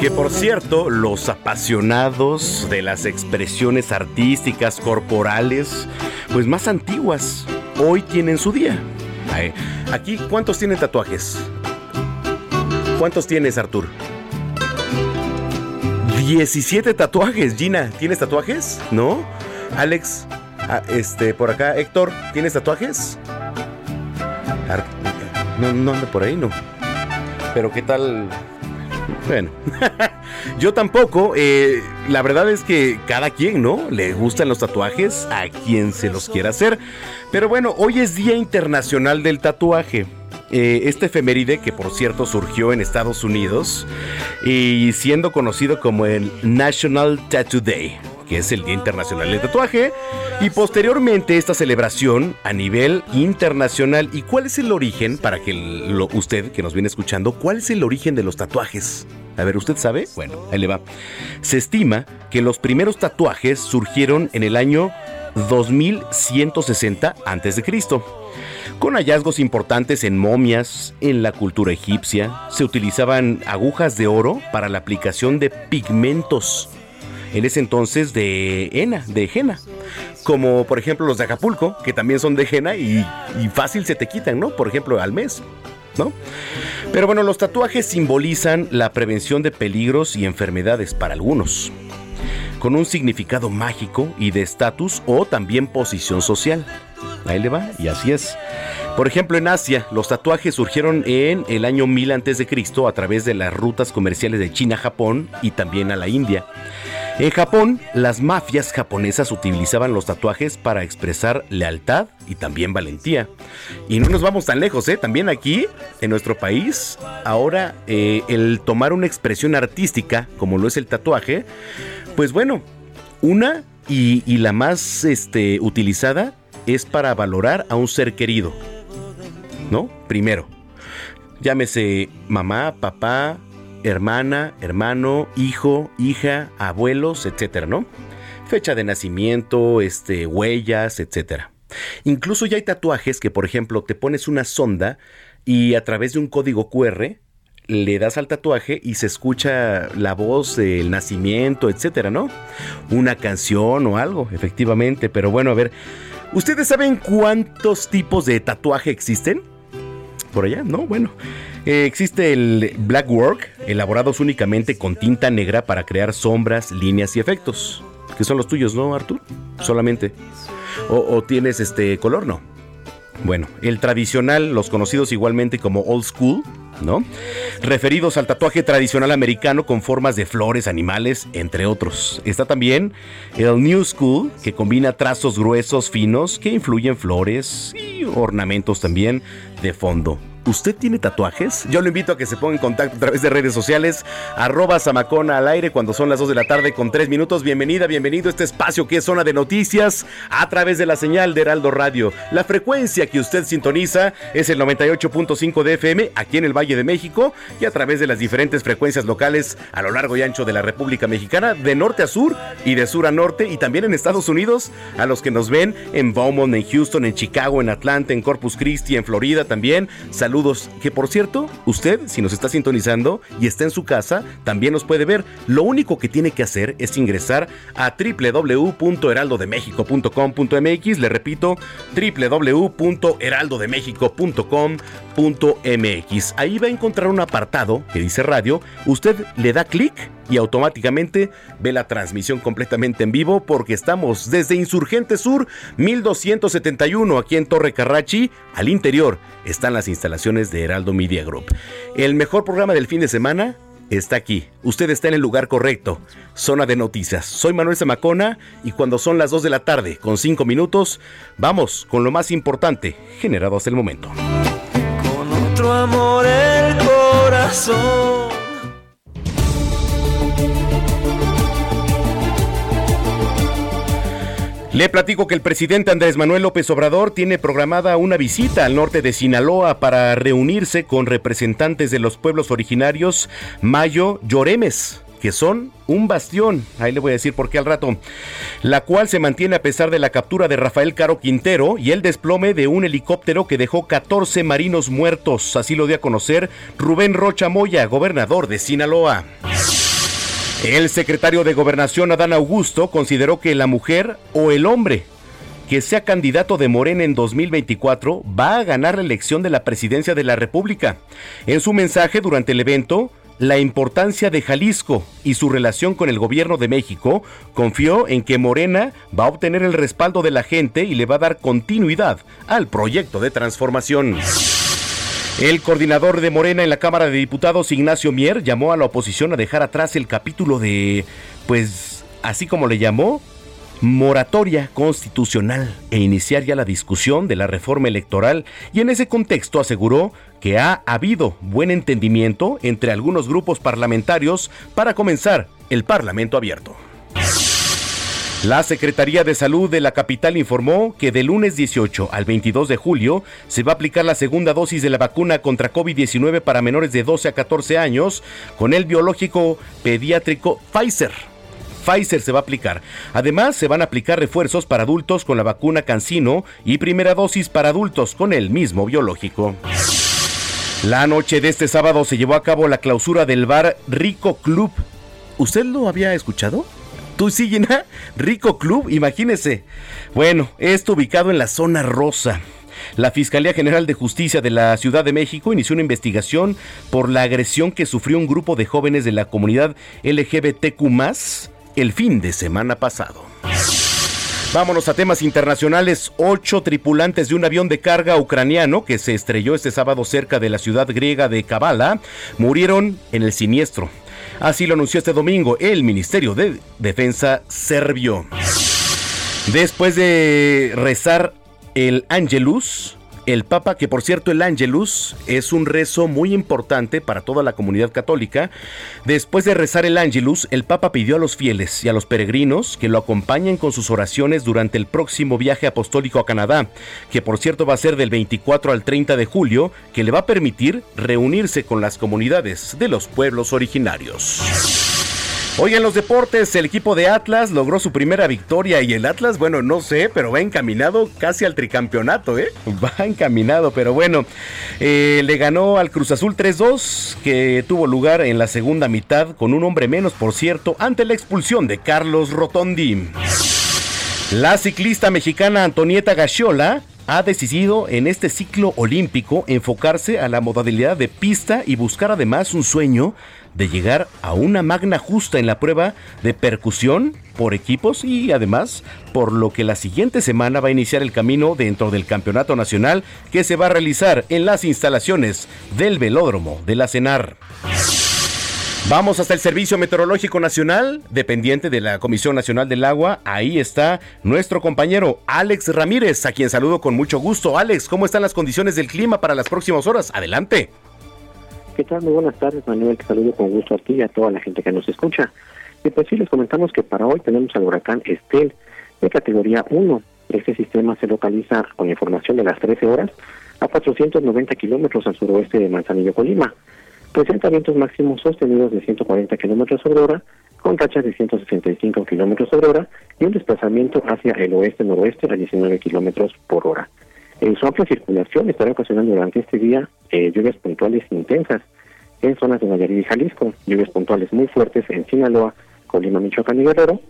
Que por cierto, los apasionados de las expresiones artísticas corporales, pues más antiguas, hoy tienen su día. Aquí, ¿cuántos tienen tatuajes? ¿Cuántos tienes, Artur? 17 tatuajes, Gina. ¿Tienes tatuajes? ¿No? Alex, ah, este, por acá, Héctor, ¿tienes tatuajes? No, no anda por ahí, no. Pero ¿qué tal? Bueno, yo tampoco. eh, la verdad es que cada quien, ¿no? Le gustan los tatuajes a quien se los quiera hacer. Pero bueno, hoy es Día Internacional del Tatuaje. Eh, este efeméride, que por cierto surgió en Estados Unidos y siendo conocido como el National Tattoo Day, que es el Día Internacional del Tatuaje, y posteriormente esta celebración a nivel internacional. ¿Y cuál es el origen, para que lo- usted que nos viene escuchando, cuál es el origen de los tatuajes? A ver, ¿usted sabe? Bueno, ahí le va. Se estima que los primeros tatuajes surgieron en el año 2160 a.C. Con hallazgos importantes en momias, en la cultura egipcia, se utilizaban agujas de oro para la aplicación de pigmentos. En ese entonces de henna, de henna. Como por ejemplo los de Acapulco, que también son de henna y, y fácil se te quitan, ¿no? Por ejemplo, al mes, ¿no? Pero bueno, los tatuajes simbolizan la prevención de peligros y enfermedades para algunos con un significado mágico y de estatus o también posición social. Ahí le va, y así es. Por ejemplo, en Asia, los tatuajes surgieron en el año 1000 a.C. a través de las rutas comerciales de China Japón y también a la India. En Japón, las mafias japonesas utilizaban los tatuajes para expresar lealtad y también valentía. Y no nos vamos tan lejos, ¿eh? También aquí, en nuestro país, ahora eh, el tomar una expresión artística, como lo es el tatuaje, pues bueno, una y, y la más este, utilizada es para valorar a un ser querido. ¿No? Primero, llámese mamá, papá, hermana, hermano, hijo, hija, abuelos, etcétera, ¿no? Fecha de nacimiento, este, huellas, etcétera. Incluso ya hay tatuajes que, por ejemplo, te pones una sonda y a través de un código QR le das al tatuaje y se escucha la voz del nacimiento, etcétera, ¿no? Una canción o algo, efectivamente. Pero bueno, a ver, ¿ustedes saben cuántos tipos de tatuaje existen? Por allá, ¿no? Bueno. Eh, existe el black work, elaborados únicamente con tinta negra para crear sombras, líneas y efectos. Que son los tuyos, ¿no, Artur? Solamente. O, o tienes este color, no. Bueno, el tradicional, los conocidos igualmente como old school, ¿no? Referidos al tatuaje tradicional americano con formas de flores, animales, entre otros. Está también el New School, que combina trazos gruesos, finos, que influyen flores y ornamentos también de fondo. ¿Usted tiene tatuajes? Yo lo invito a que se ponga en contacto a través de redes sociales, arroba Samacona al aire cuando son las 2 de la tarde con 3 minutos. Bienvenida, bienvenido a este espacio que es zona de noticias a través de la señal de Heraldo Radio. La frecuencia que usted sintoniza es el 98.5 de FM aquí en el Valle de México y a través de las diferentes frecuencias locales a lo largo y ancho de la República Mexicana, de norte a sur y de sur a norte y también en Estados Unidos, a los que nos ven en Beaumont, en Houston, en Chicago, en Atlanta, en Corpus Christi, en Florida también. Saludos saludos. Que por cierto, usted, si nos está sintonizando y está en su casa, también nos puede ver. Lo único que tiene que hacer es ingresar a www.heraldodemexico.com.mx. Le repito, www.heraldodemexico.com.mx. Ahí va a encontrar un apartado que dice radio. Usted le da clic y automáticamente ve la transmisión completamente en vivo porque estamos desde Insurgente Sur 1271 aquí en Torre Carrachi. Al interior están las instalaciones de Heraldo Media Group. El mejor programa del fin de semana está aquí. Usted está en el lugar correcto. Zona de noticias. Soy Manuel Zamacona y cuando son las 2 de la tarde con 5 minutos, vamos con lo más importante generado hasta el momento. Con otro amor el corazón Le platico que el presidente Andrés Manuel López Obrador tiene programada una visita al norte de Sinaloa para reunirse con representantes de los pueblos originarios Mayo Lloremes que son un bastión, ahí le voy a decir por qué al rato, la cual se mantiene a pesar de la captura de Rafael Caro Quintero y el desplome de un helicóptero que dejó 14 marinos muertos, así lo dio a conocer Rubén Rocha Moya, gobernador de Sinaloa. El secretario de Gobernación, Adán Augusto, consideró que la mujer o el hombre que sea candidato de Morena en 2024 va a ganar la elección de la presidencia de la República. En su mensaje durante el evento, la importancia de Jalisco y su relación con el gobierno de México, confió en que Morena va a obtener el respaldo de la gente y le va a dar continuidad al proyecto de transformación. El coordinador de Morena en la Cámara de Diputados, Ignacio Mier, llamó a la oposición a dejar atrás el capítulo de, pues, así como le llamó, moratoria constitucional e iniciar ya la discusión de la reforma electoral y en ese contexto aseguró que ha habido buen entendimiento entre algunos grupos parlamentarios para comenzar el Parlamento abierto. La Secretaría de Salud de la capital informó que de lunes 18 al 22 de julio se va a aplicar la segunda dosis de la vacuna contra COVID-19 para menores de 12 a 14 años con el biológico pediátrico Pfizer. Pfizer se va a aplicar. Además, se van a aplicar refuerzos para adultos con la vacuna Cancino y primera dosis para adultos con el mismo biológico. La noche de este sábado se llevó a cabo la clausura del bar Rico Club. ¿Usted lo había escuchado? ¿Tú sí? Rico Club, imagínese. Bueno, esto ubicado en la zona rosa. La Fiscalía General de Justicia de la Ciudad de México inició una investigación por la agresión que sufrió un grupo de jóvenes de la comunidad LGBTQ el fin de semana pasado. Vámonos a temas internacionales. Ocho tripulantes de un avión de carga ucraniano que se estrelló este sábado cerca de la ciudad griega de Kavala murieron en el siniestro. Así lo anunció este domingo el Ministerio de Defensa serbio. Después de rezar el Angelus, el Papa, que por cierto el Angelus es un rezo muy importante para toda la comunidad católica, después de rezar el Angelus, el Papa pidió a los fieles y a los peregrinos que lo acompañen con sus oraciones durante el próximo viaje apostólico a Canadá, que por cierto va a ser del 24 al 30 de julio, que le va a permitir reunirse con las comunidades de los pueblos originarios. Hoy en los deportes, el equipo de Atlas logró su primera victoria y el Atlas, bueno, no sé, pero va encaminado casi al tricampeonato, ¿eh? Va encaminado, pero bueno, eh, le ganó al Cruz Azul 3-2, que tuvo lugar en la segunda mitad con un hombre menos, por cierto, ante la expulsión de Carlos Rotondi. La ciclista mexicana Antonieta Gachiola ha decidido en este ciclo olímpico enfocarse a la modalidad de pista y buscar además un sueño de llegar a una magna justa en la prueba de percusión por equipos y además por lo que la siguiente semana va a iniciar el camino dentro del campeonato nacional que se va a realizar en las instalaciones del velódromo de la CENAR. Vamos hasta el Servicio Meteorológico Nacional, dependiente de la Comisión Nacional del Agua. Ahí está nuestro compañero Alex Ramírez, a quien saludo con mucho gusto. Alex, ¿cómo están las condiciones del clima para las próximas horas? Adelante. ¿Qué tal? Muy buenas tardes, Manuel. Te saludo con gusto a ti y a toda la gente que nos escucha. Y pues sí, les comentamos que para hoy tenemos al huracán Estel de categoría 1. Este sistema se localiza con información de las 13 horas a 490 kilómetros al suroeste de Manzanillo, Colima presenta vientos máximos sostenidos de 140 kilómetros sobre hora, con tachas de 165 kilómetros sobre hora y un desplazamiento hacia el oeste-noroeste a 19 kilómetros por hora. En su amplia circulación estará ocasionando durante este día eh, lluvias puntuales intensas en zonas de Nayarit y Jalisco, lluvias puntuales muy fuertes en Sinaloa, Colima, Michoacán y Guerrero,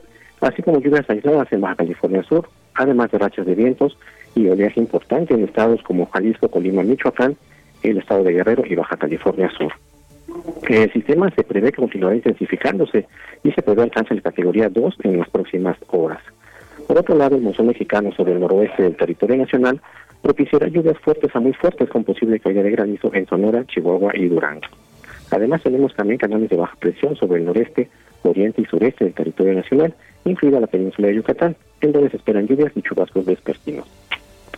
así como lluvias aisladas en Baja California Sur, además de rachas de vientos y oleaje importante en estados como Jalisco, Colima, Michoacán, el estado de Guerrero y Baja California Sur. El sistema se prevé que continuará intensificándose y se prevé alcanzar la categoría 2 en las próximas horas. Por otro lado, el monzón mexicano sobre el noroeste del territorio nacional propiciará lluvias fuertes a muy fuertes con posible caída de granizo en Sonora, Chihuahua y Durango. Además, tenemos también canales de baja presión sobre el noreste, oriente y sureste del territorio nacional, incluida la península de Yucatán, en donde se esperan lluvias y chubascos vespertinos.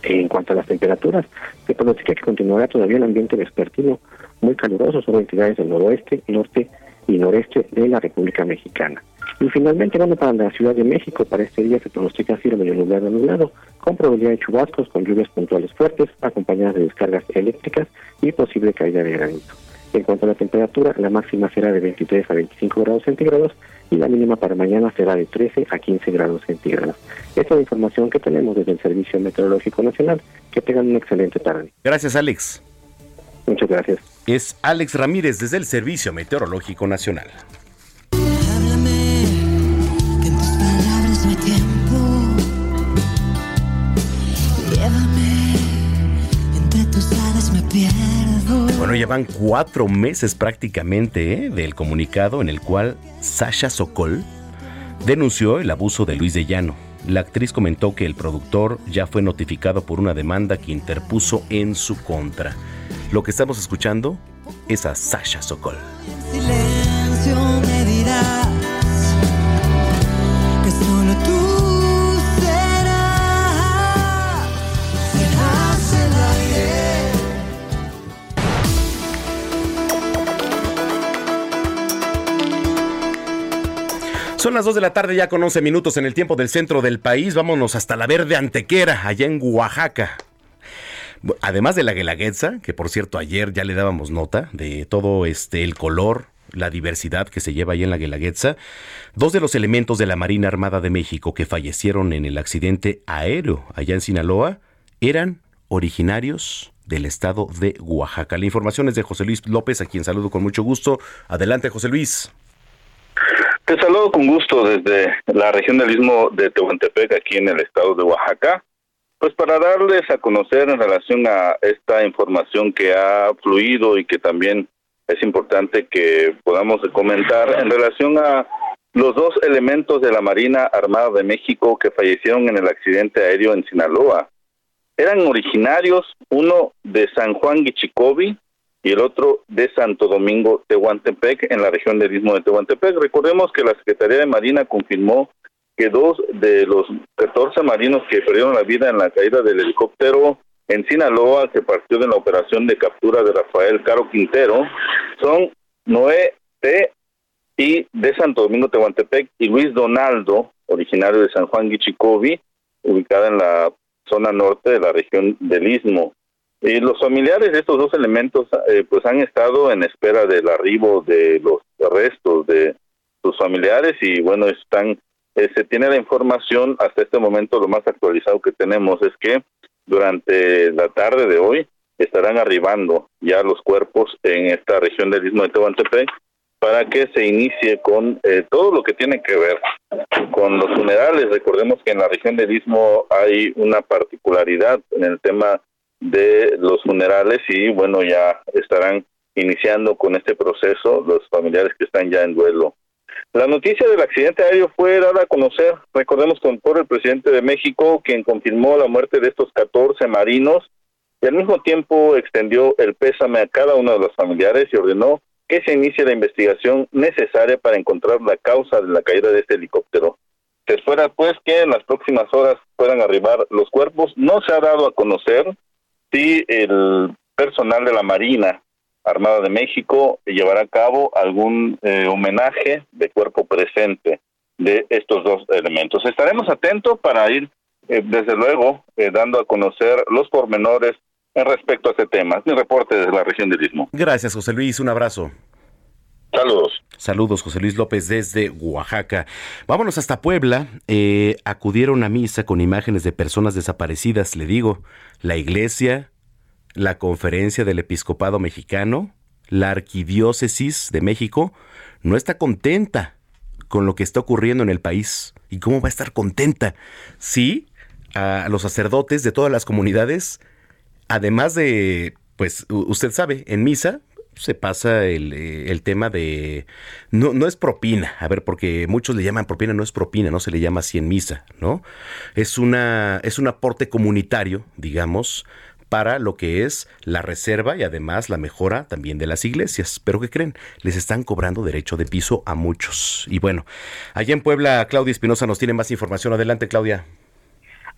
En cuanto a las temperaturas, se pronostica que continuará todavía el ambiente vespertino muy caluroso sobre entidades del noroeste, norte y noreste de la República Mexicana. Y finalmente, bueno, para la Ciudad de México, para este día se pronostica cielo medio nublado nublado, con probabilidad de chubascos, con lluvias puntuales fuertes, acompañadas de descargas eléctricas y posible caída de granito. En cuanto a la temperatura, la máxima será de 23 a 25 grados centígrados y la mínima para mañana será de 13 a 15 grados centígrados. Esta es la información que tenemos desde el Servicio Meteorológico Nacional. Que tengan una excelente tarde. Gracias, Alex. Muchas gracias. Es Alex Ramírez desde el Servicio Meteorológico Nacional. Bueno, ya van cuatro meses prácticamente ¿eh? del comunicado en el cual Sasha Sokol denunció el abuso de Luis de Llano. La actriz comentó que el productor ya fue notificado por una demanda que interpuso en su contra. Lo que estamos escuchando es a Sasha Sokol. silencio Son las 2 de la tarde ya con 11 minutos en el tiempo del centro del país. Vámonos hasta la Verde Antequera, allá en Oaxaca. Además de la guelaguetza, que por cierto ayer ya le dábamos nota de todo este el color, la diversidad que se lleva ahí en la Guelaguetza, dos de los elementos de la Marina Armada de México que fallecieron en el accidente aéreo allá en Sinaloa eran originarios del estado de Oaxaca. La información es de José Luis López, a quien saludo con mucho gusto. Adelante, José Luis. Te saludo con gusto desde la región del Istmo de Tehuantepec, aquí en el estado de Oaxaca. Pues para darles a conocer en relación a esta información que ha fluido y que también es importante que podamos comentar en relación a los dos elementos de la Marina Armada de México que fallecieron en el accidente aéreo en Sinaloa. Eran originarios, uno de San Juan Guichicovi y el otro de Santo Domingo, Tehuantepec, en la región del Istmo de Tehuantepec. Recordemos que la Secretaría de Marina confirmó que dos de los 14 marinos que perdieron la vida en la caída del helicóptero en Sinaloa, que partió de la operación de captura de Rafael Caro Quintero, son Noé T. y de Santo Domingo, Tehuantepec, y Luis Donaldo, originario de San Juan Guichicovi, ubicada en la zona norte de la región del Istmo. Y los familiares de estos dos elementos eh, pues han estado en espera del arribo de los restos de sus familiares y bueno, están eh, se tiene la información hasta este momento lo más actualizado que tenemos es que durante la tarde de hoy estarán arribando ya los cuerpos en esta región del Istmo de Tehuantepec para que se inicie con eh, todo lo que tiene que ver con los funerales. Recordemos que en la región del Istmo hay una particularidad en el tema de los funerales y bueno, ya estarán iniciando con este proceso los familiares que están ya en duelo. La noticia del accidente aéreo fue dada a conocer, recordemos, con, por el presidente de México, quien confirmó la muerte de estos 14 marinos y al mismo tiempo extendió el pésame a cada uno de los familiares y ordenó que se inicie la investigación necesaria para encontrar la causa de la caída de este helicóptero. Se espera pues que en las próximas horas puedan arribar los cuerpos. No se ha dado a conocer si el personal de la Marina Armada de México llevará a cabo algún eh, homenaje de cuerpo presente de estos dos elementos. Estaremos atentos para ir, eh, desde luego, eh, dando a conocer los pormenores en respecto a este tema. Mi reporte desde la región del Istmo. Gracias, José Luis. Un abrazo. Saludos. Saludos, José Luis López desde Oaxaca. Vámonos hasta Puebla. acudieron a misa con imágenes de personas desaparecidas, le digo. La iglesia, la Conferencia del Episcopado Mexicano, la Arquidiócesis de México, no está contenta con lo que está ocurriendo en el país. ¿Y cómo va a estar contenta? Sí, a los sacerdotes de todas las comunidades, además de, pues usted sabe, en misa se pasa el, eh, el tema de... No, no es propina, a ver, porque muchos le llaman propina, no es propina, no se le llama así en misa, ¿no? Es, una, es un aporte comunitario, digamos, para lo que es la reserva y además la mejora también de las iglesias. Pero ¿qué creen? Les están cobrando derecho de piso a muchos. Y bueno, allá en Puebla, Claudia Espinosa nos tiene más información. Adelante, Claudia.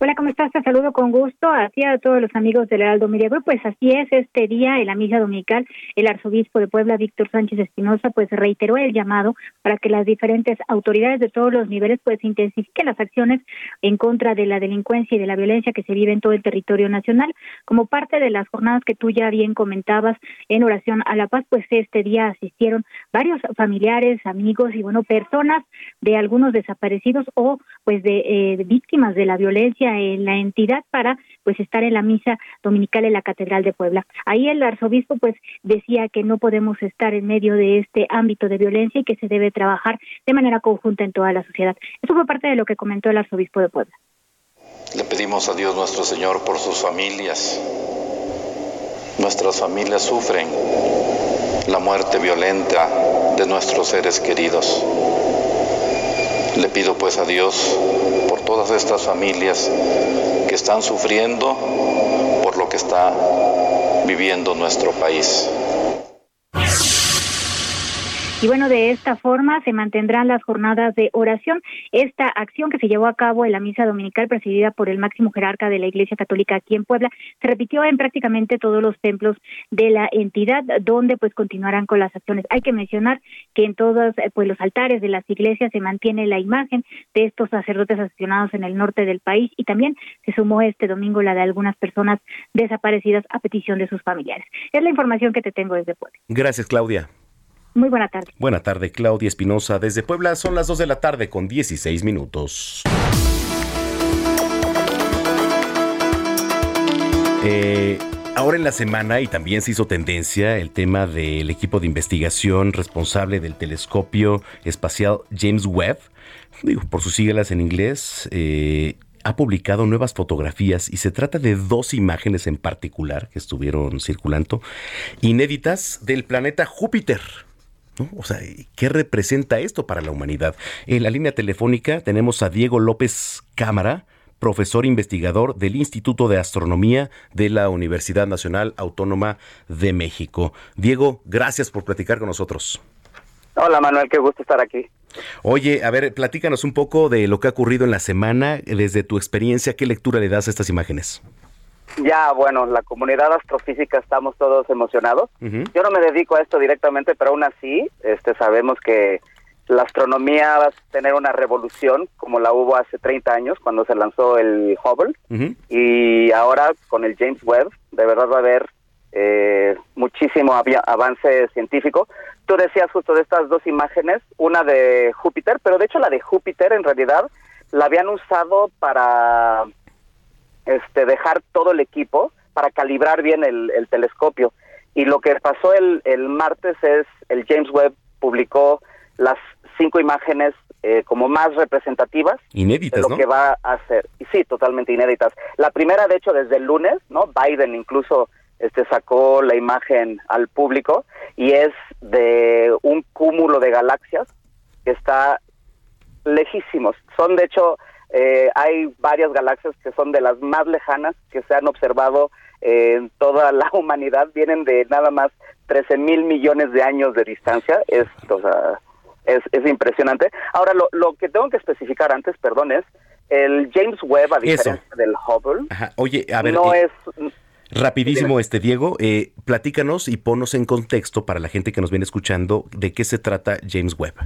Hola, ¿cómo estás? Te saludo con gusto a ti a todos los amigos del Heraldo Media Pues así es, este día en la misa dominical, el arzobispo de Puebla, Víctor Sánchez Espinosa, pues reiteró el llamado para que las diferentes autoridades de todos los niveles pues intensifiquen las acciones en contra de la delincuencia y de la violencia que se vive en todo el territorio nacional. Como parte de las jornadas que tú ya bien comentabas en oración a la paz, pues este día asistieron varios familiares, amigos y bueno, personas de algunos desaparecidos o pues de eh, víctimas de la violencia en la entidad para pues estar en la misa dominical en la Catedral de Puebla. Ahí el arzobispo pues decía que no podemos estar en medio de este ámbito de violencia y que se debe trabajar de manera conjunta en toda la sociedad. Eso fue parte de lo que comentó el arzobispo de Puebla. Le pedimos a Dios nuestro Señor por sus familias. Nuestras familias sufren la muerte violenta de nuestros seres queridos. Le pido pues a Dios todas estas familias que están sufriendo por lo que está viviendo nuestro país. Y bueno, de esta forma se mantendrán las jornadas de oración. Esta acción que se llevó a cabo en la misa dominical presidida por el máximo jerarca de la Iglesia Católica aquí en Puebla se repitió en prácticamente todos los templos de la entidad donde pues continuarán con las acciones. Hay que mencionar que en todos pues los altares de las iglesias se mantiene la imagen de estos sacerdotes asesinados en el norte del país y también se sumó este domingo la de algunas personas desaparecidas a petición de sus familiares. Es la información que te tengo desde Puebla. Gracias, Claudia. Muy buena tarde. Buena tarde, Claudia Espinosa. Desde Puebla son las 2 de la tarde con 16 minutos. Eh, ahora en la semana, y también se hizo tendencia, el tema del equipo de investigación responsable del telescopio espacial James Webb, digo, por sus siglas en inglés, eh, ha publicado nuevas fotografías y se trata de dos imágenes en particular que estuvieron circulando, inéditas del planeta Júpiter. O sea, ¿qué representa esto para la humanidad? En la línea telefónica tenemos a Diego López Cámara, profesor investigador del Instituto de Astronomía de la Universidad Nacional Autónoma de México. Diego, gracias por platicar con nosotros. Hola Manuel, qué gusto estar aquí. Oye, a ver, platícanos un poco de lo que ha ocurrido en la semana, desde tu experiencia, ¿qué lectura le das a estas imágenes? Ya, bueno, la comunidad astrofísica estamos todos emocionados. Yo no me dedico a esto directamente, pero aún así este, sabemos que la astronomía va a tener una revolución como la hubo hace 30 años cuando se lanzó el Hubble. Y ahora con el James Webb, de verdad va a haber eh, muchísimo avance científico. Tú decías justo de estas dos imágenes, una de Júpiter, pero de hecho la de Júpiter en realidad la habían usado para este, dejar todo el equipo para calibrar bien el, telescopio. Y lo que pasó el, el, martes es, el James Webb publicó las cinco imágenes eh, como más representativas inéditas, de lo que va a hacer. Y sí, totalmente inéditas. La primera, de hecho, desde el lunes, ¿no? Biden incluso este sacó la imagen al público y es de un cúmulo de galaxias que está lejísimos. Son, de hecho, eh, hay varias galaxias que son de las más lejanas que se han observado en toda la humanidad, vienen de nada más 13 mil millones de años de distancia, es, o sea, es, es impresionante. Ahora, lo, lo que tengo que especificar antes, perdón, es el James Webb, a diferencia del Hubble, Oye, a ver, no eh, es... rapidísimo este Diego, eh, platícanos y ponos en contexto para la gente que nos viene escuchando de qué se trata James Webb.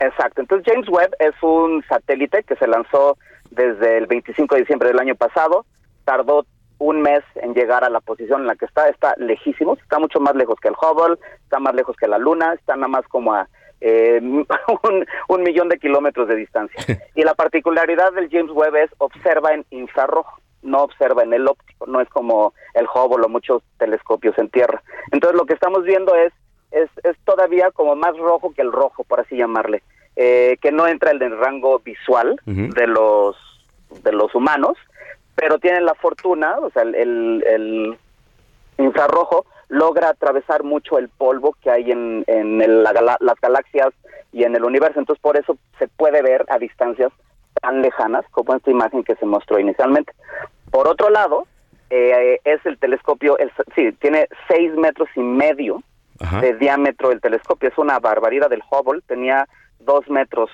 Exacto. Entonces James Webb es un satélite que se lanzó desde el 25 de diciembre del año pasado. Tardó un mes en llegar a la posición en la que está. Está lejísimo. Está mucho más lejos que el Hubble. Está más lejos que la Luna. Está nada más como a eh, un, un millón de kilómetros de distancia. Y la particularidad del James Webb es observa en infrarrojo no observa en el óptico, no es como el Hubble o muchos telescopios en tierra. Entonces lo que estamos viendo es es, es todavía como más rojo que el rojo, por así llamarle, eh, que no entra en el rango visual de los de los humanos, pero tienen la fortuna, o sea, el, el, el infrarrojo logra atravesar mucho el polvo que hay en, en el- la las galaxias y en el universo, entonces por eso se puede ver a distancias tan lejanas como esta imagen que se mostró inicialmente. Por otro lado, eh, es el telescopio, el, sí, tiene seis metros y medio Ajá. de diámetro el telescopio. Es una barbaridad. El Hubble tenía dos metros,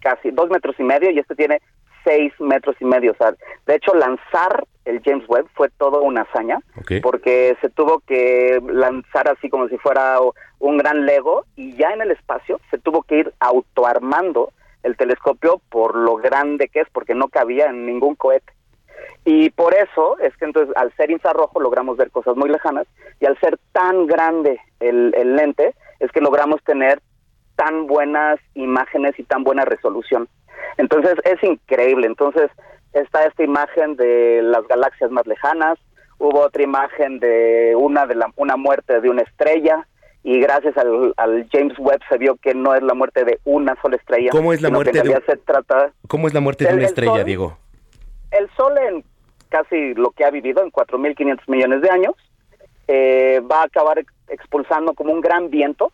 casi dos metros y medio, y este tiene seis metros y medio. O sea, de hecho, lanzar el James Webb fue toda una hazaña, porque se tuvo que lanzar así como si fuera un gran Lego, y ya en el espacio se tuvo que ir autoarmando el telescopio por lo grande que es, porque no cabía en ningún cohete. Y por eso es que entonces al ser infrarrojo logramos ver cosas muy lejanas y al ser tan grande el, el lente es que logramos tener tan buenas imágenes y tan buena resolución. Entonces es increíble. Entonces está esta imagen de las galaxias más lejanas, hubo otra imagen de una de la, una muerte de una estrella y gracias al, al James Webb se vio que no es la muerte de una sola estrella. ¿Cómo es la muerte de se trata ¿Cómo es la muerte de una el estrella. Diego? El Sol en casi lo que ha vivido, en 4.500 millones de años, eh, va a acabar ex- expulsando como un gran viento.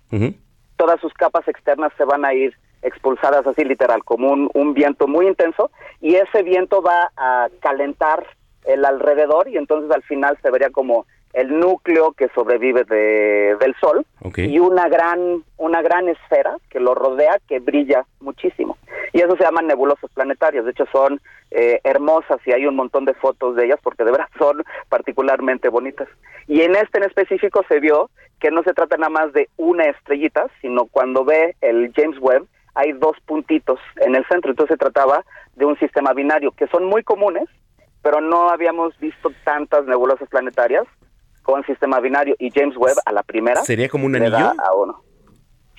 Todas sus capas externas se van a ir expulsadas así literal, como un, un viento muy intenso, y ese viento va a calentar el alrededor y entonces al final se vería como el núcleo que sobrevive de, del Sol y una gran una gran esfera que lo rodea que brilla muchísimo. Y eso se llaman nebulosas planetarias. De hecho son eh, hermosas y hay un montón de fotos de ellas porque de verdad son particularmente bonitas. Y en este en específico se vio que no se trata nada más de una estrellita sino cuando ve el James Webb hay dos puntitos en el centro. Entonces se trataba de un sistema binario que son muy comunes pero no habíamos visto tantas nebulosas planetarias con sistema binario y James Webb a la primera ¿Sería como un anillo? a uno.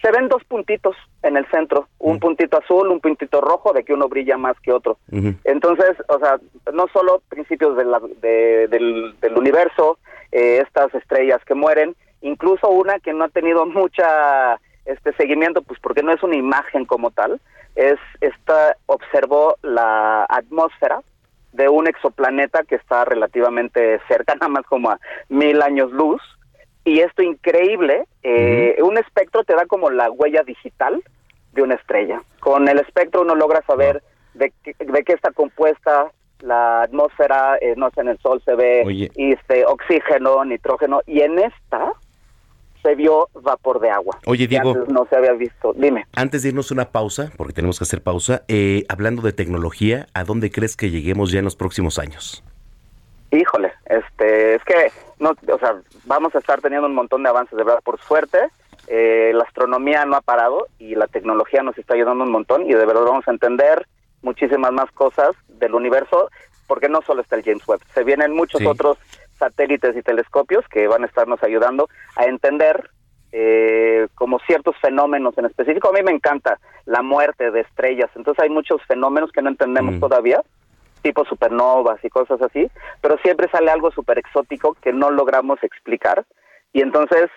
Se ven dos puntitos en el centro, un puntito azul, un puntito rojo, de que uno brilla más que otro. Entonces, o sea, no solo principios de la- de- del, del universo, eh, estas estrellas que mueren, incluso una que no ha tenido mucha este seguimiento, pues porque no es una imagen como tal, es esta observó la atmósfera de un exoplaneta que está relativamente cerca, nada más como a mil años luz. Y esto increíble, eh, un espectro te da como la huella digital de una estrella. Con el espectro uno logra saber de, qué, de qué está compuesta la atmósfera, eh, no sé, en el Sol se ve Oye. este, oxígeno, nitrógeno, y en esta se vio vapor de agua. Oye, Diego. antes no se había visto. Dime. Antes de irnos a una pausa, porque tenemos que hacer pausa, eh, hablando de tecnología, ¿a dónde crees que lleguemos ya en los próximos años? Híjole, este, es que, no, o sea, vamos a estar teniendo un montón de avances, de verdad, por suerte, eh, la astronomía no ha parado y la tecnología nos está ayudando un montón y de verdad vamos a entender muchísimas más cosas del universo, porque no solo está el James Webb, se vienen muchos Sí. otros satélites y telescopios que van a estarnos ayudando a entender eh, como ciertos fenómenos en específico. A mí me encanta la muerte de estrellas, entonces hay muchos fenómenos que no entendemos Mm. todavía, tipo supernovas y cosas así, pero siempre sale algo súper exótico que no logramos explicar. Y entonces,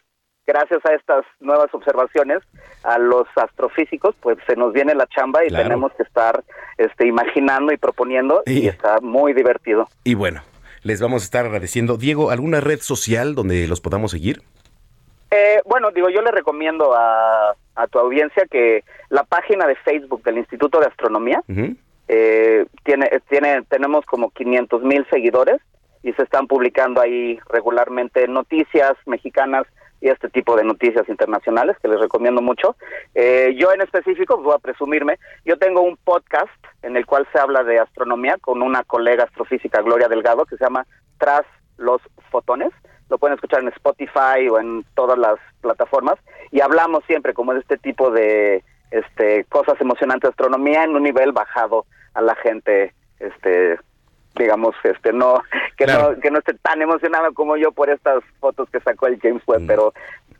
gracias a estas nuevas observaciones, a los astrofísicos, pues se nos viene la chamba y Claro. tenemos que estar este, imaginando y proponiendo y Y- está muy divertido. Y bueno, les vamos a estar agradeciendo. Diego, ¿alguna red social donde los podamos seguir? Eh, bueno, digo, yo le recomiendo a, a tu audiencia que la página de Facebook del Instituto de Astronomía, eh, tiene, tiene, tenemos como 500 mil seguidores y se están publicando ahí regularmente noticias mexicanas y este tipo de noticias internacionales que les recomiendo mucho. Eh, yo en específico, voy a presumirme, yo tengo un podcast en el cual se habla de astronomía con una colega astrofísica, Gloria Delgado, que se llama Tras los Fotones. Lo pueden escuchar en Spotify o en todas las plataformas. Y hablamos siempre como de este tipo de este cosas emocionantes de astronomía en un nivel bajado a la gente este digamos, este, no, que no, que no esté tan emocionado como yo por estas fotos que sacó el James Webb, mm. pero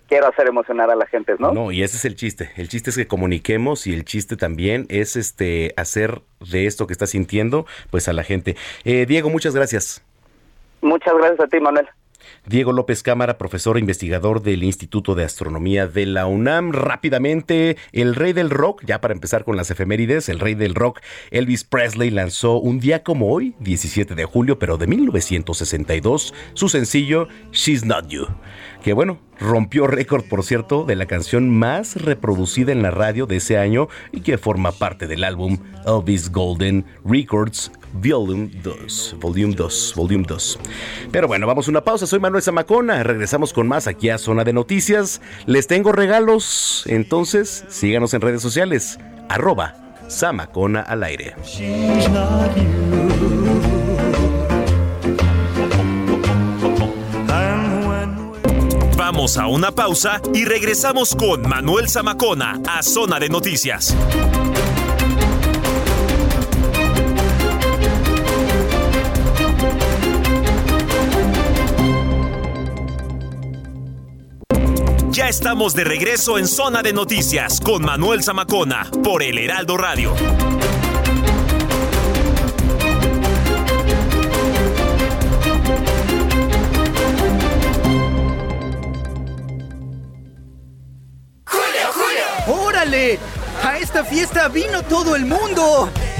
quiero hacer emocionar a la gente, ¿no? No, y ese es el chiste. El chiste es que comuniquemos y el chiste también es este hacer de esto que está sintiendo, pues a la gente. Eh, Diego, muchas gracias. Muchas gracias a ti, Manuel. Diego López Cámara, profesor e investigador del Instituto de Astronomía de la UNAM. Rápidamente, el rey del rock, ya para empezar con las efemérides, el rey del rock, Elvis Presley, lanzó un día como hoy, 17 de julio, pero de 1962, su sencillo She's Not You que bueno, rompió récord, por cierto, de la canción más reproducida en la radio de ese año y que forma parte del álbum Elvis Golden Records Volume 2, Volume 2, Volume 2. Pero bueno, vamos a una pausa. Soy Manuel Zamacona. Regresamos con más aquí a Zona de Noticias. Les tengo regalos. Entonces, síganos en redes sociales. Arroba Zamacona al aire. Vamos a una pausa y regresamos con Manuel Zamacona a Zona de Noticias. Estamos de regreso en Zona de Noticias con Manuel Zamacona por el Heraldo Radio. ¡A esta fiesta vino todo el mundo!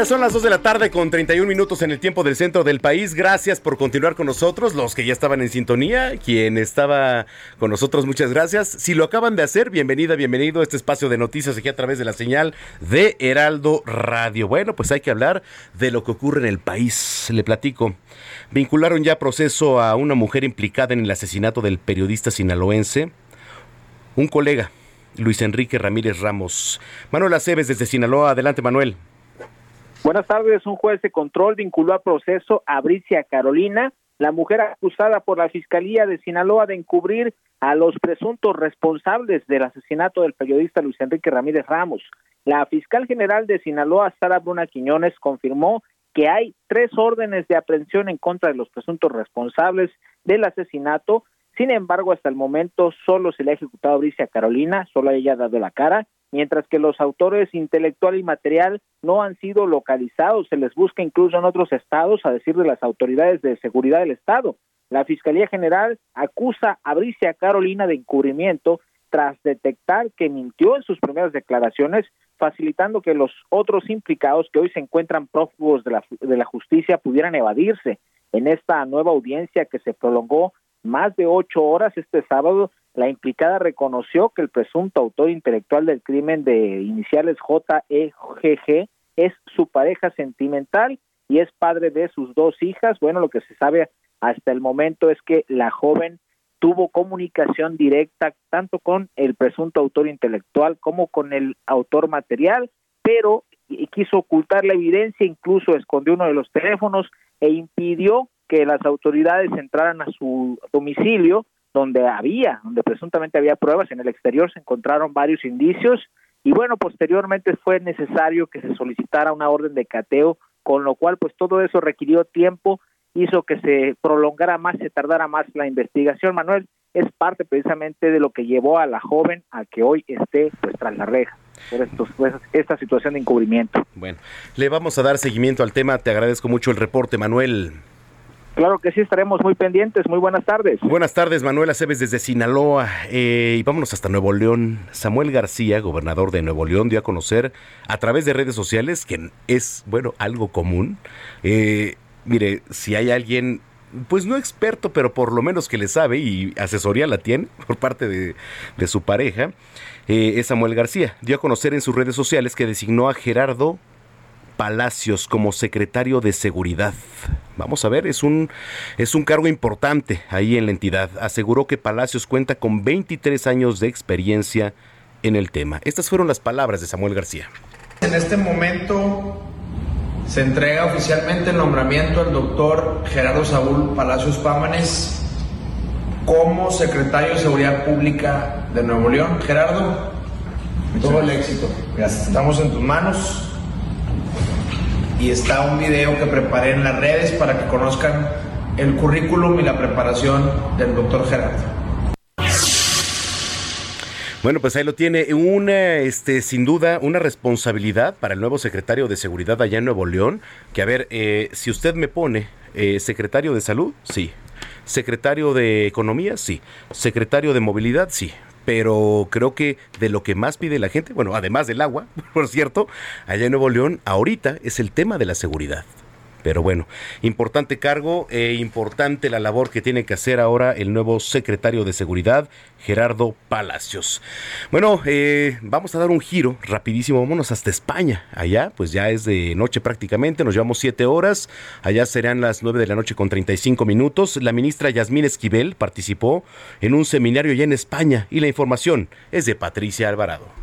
Ya son las 2 de la tarde con 31 minutos en el tiempo del centro del país. Gracias por continuar con nosotros, los que ya estaban en sintonía, quien estaba con nosotros, muchas gracias. Si lo acaban de hacer, bienvenida, bienvenido a este espacio de noticias aquí a través de la señal de Heraldo Radio. Bueno, pues hay que hablar de lo que ocurre en el país. Le platico. Vincularon ya proceso a una mujer implicada en el asesinato del periodista sinaloense, un colega, Luis Enrique Ramírez Ramos. Manuel Aceves desde Sinaloa. Adelante, Manuel. Buenas tardes. Un juez de control vinculó a proceso a Bricia Carolina, la mujer acusada por la Fiscalía de Sinaloa de encubrir a los presuntos responsables del asesinato del periodista Luis Enrique Ramírez Ramos. La fiscal general de Sinaloa, Sara Bruna Quiñones, confirmó que hay tres órdenes de aprehensión en contra de los presuntos responsables del asesinato. Sin embargo, hasta el momento solo se le ha ejecutado a Bricia Carolina, solo ella ha dado la cara mientras que los autores intelectual y material no han sido localizados. Se les busca incluso en otros estados, a decir de las autoridades de seguridad del estado. La Fiscalía General acusa a Bricia Carolina de encubrimiento tras detectar que mintió en sus primeras declaraciones, facilitando que los otros implicados que hoy se encuentran prófugos de la, de la justicia pudieran evadirse. En esta nueva audiencia que se prolongó más de ocho horas este sábado, la implicada reconoció que el presunto autor intelectual del crimen de iniciales JEGG es su pareja sentimental y es padre de sus dos hijas. Bueno, lo que se sabe hasta el momento es que la joven tuvo comunicación directa tanto con el presunto autor intelectual como con el autor material, pero quiso ocultar la evidencia, incluso escondió uno de los teléfonos e impidió que las autoridades entraran a su domicilio donde había, donde presuntamente había pruebas, en el exterior se encontraron varios indicios y bueno, posteriormente fue necesario que se solicitara una orden de cateo con lo cual pues todo eso requirió tiempo, hizo que se prolongara más, se tardara más la investigación. Manuel, es parte precisamente de lo que llevó a la joven a que hoy esté pues tras la reja por estos, pues, esta situación de encubrimiento. Bueno, le vamos a dar seguimiento al tema. Te agradezco mucho el reporte, Manuel. Claro que sí, estaremos muy pendientes. Muy buenas tardes. Buenas tardes, Manuel Aceves desde Sinaloa. Eh, y vámonos hasta Nuevo León. Samuel García, gobernador de Nuevo León, dio a conocer a través de redes sociales que es, bueno, algo común. Eh, mire, si hay alguien pues no experto, pero por lo menos que le sabe y asesoría la tiene por parte de, su pareja, eh, es Samuel García. Dio a conocer en sus redes sociales que designó a Gerardo Palacios como secretario de Seguridad. Vamos a ver, es un, es un cargo importante ahí en la entidad. Aseguró que Palacios cuenta con 23 años de experiencia en el tema. Estas fueron las palabras de Samuel García. En este momento se entrega oficialmente el nombramiento al doctor Gerardo Saúl Palacios Pámanes como secretario de Seguridad Pública de Nuevo León. Gerardo, todo el éxito. Gracias. Estamos en tus manos y está un video que preparé en las redes para que conozcan el currículum y la preparación del doctor Gerardo. Bueno, pues ahí lo tiene. Una, este, sin duda, una responsabilidad para el nuevo secretario de Seguridad allá en Nuevo León. Que a ver, eh, si usted me pone eh, secretario de Salud, sí. Secretario de Economía, sí. Secretario de Movilidad, sí pero creo que de lo que más pide la gente, bueno, además del agua, por cierto, allá en Nuevo León, ahorita es el tema de la seguridad. Pero bueno, importante cargo e importante la labor que tiene que hacer ahora el nuevo secretario de Seguridad, Gerardo Palacios. Bueno, eh, vamos a dar un giro rapidísimo, vámonos hasta España. Allá, pues ya es de noche prácticamente, nos llevamos siete horas. Allá serán las nueve de la noche con 35 minutos. La ministra Yasmín Esquivel participó en un seminario ya en España y la información es de Patricia Alvarado.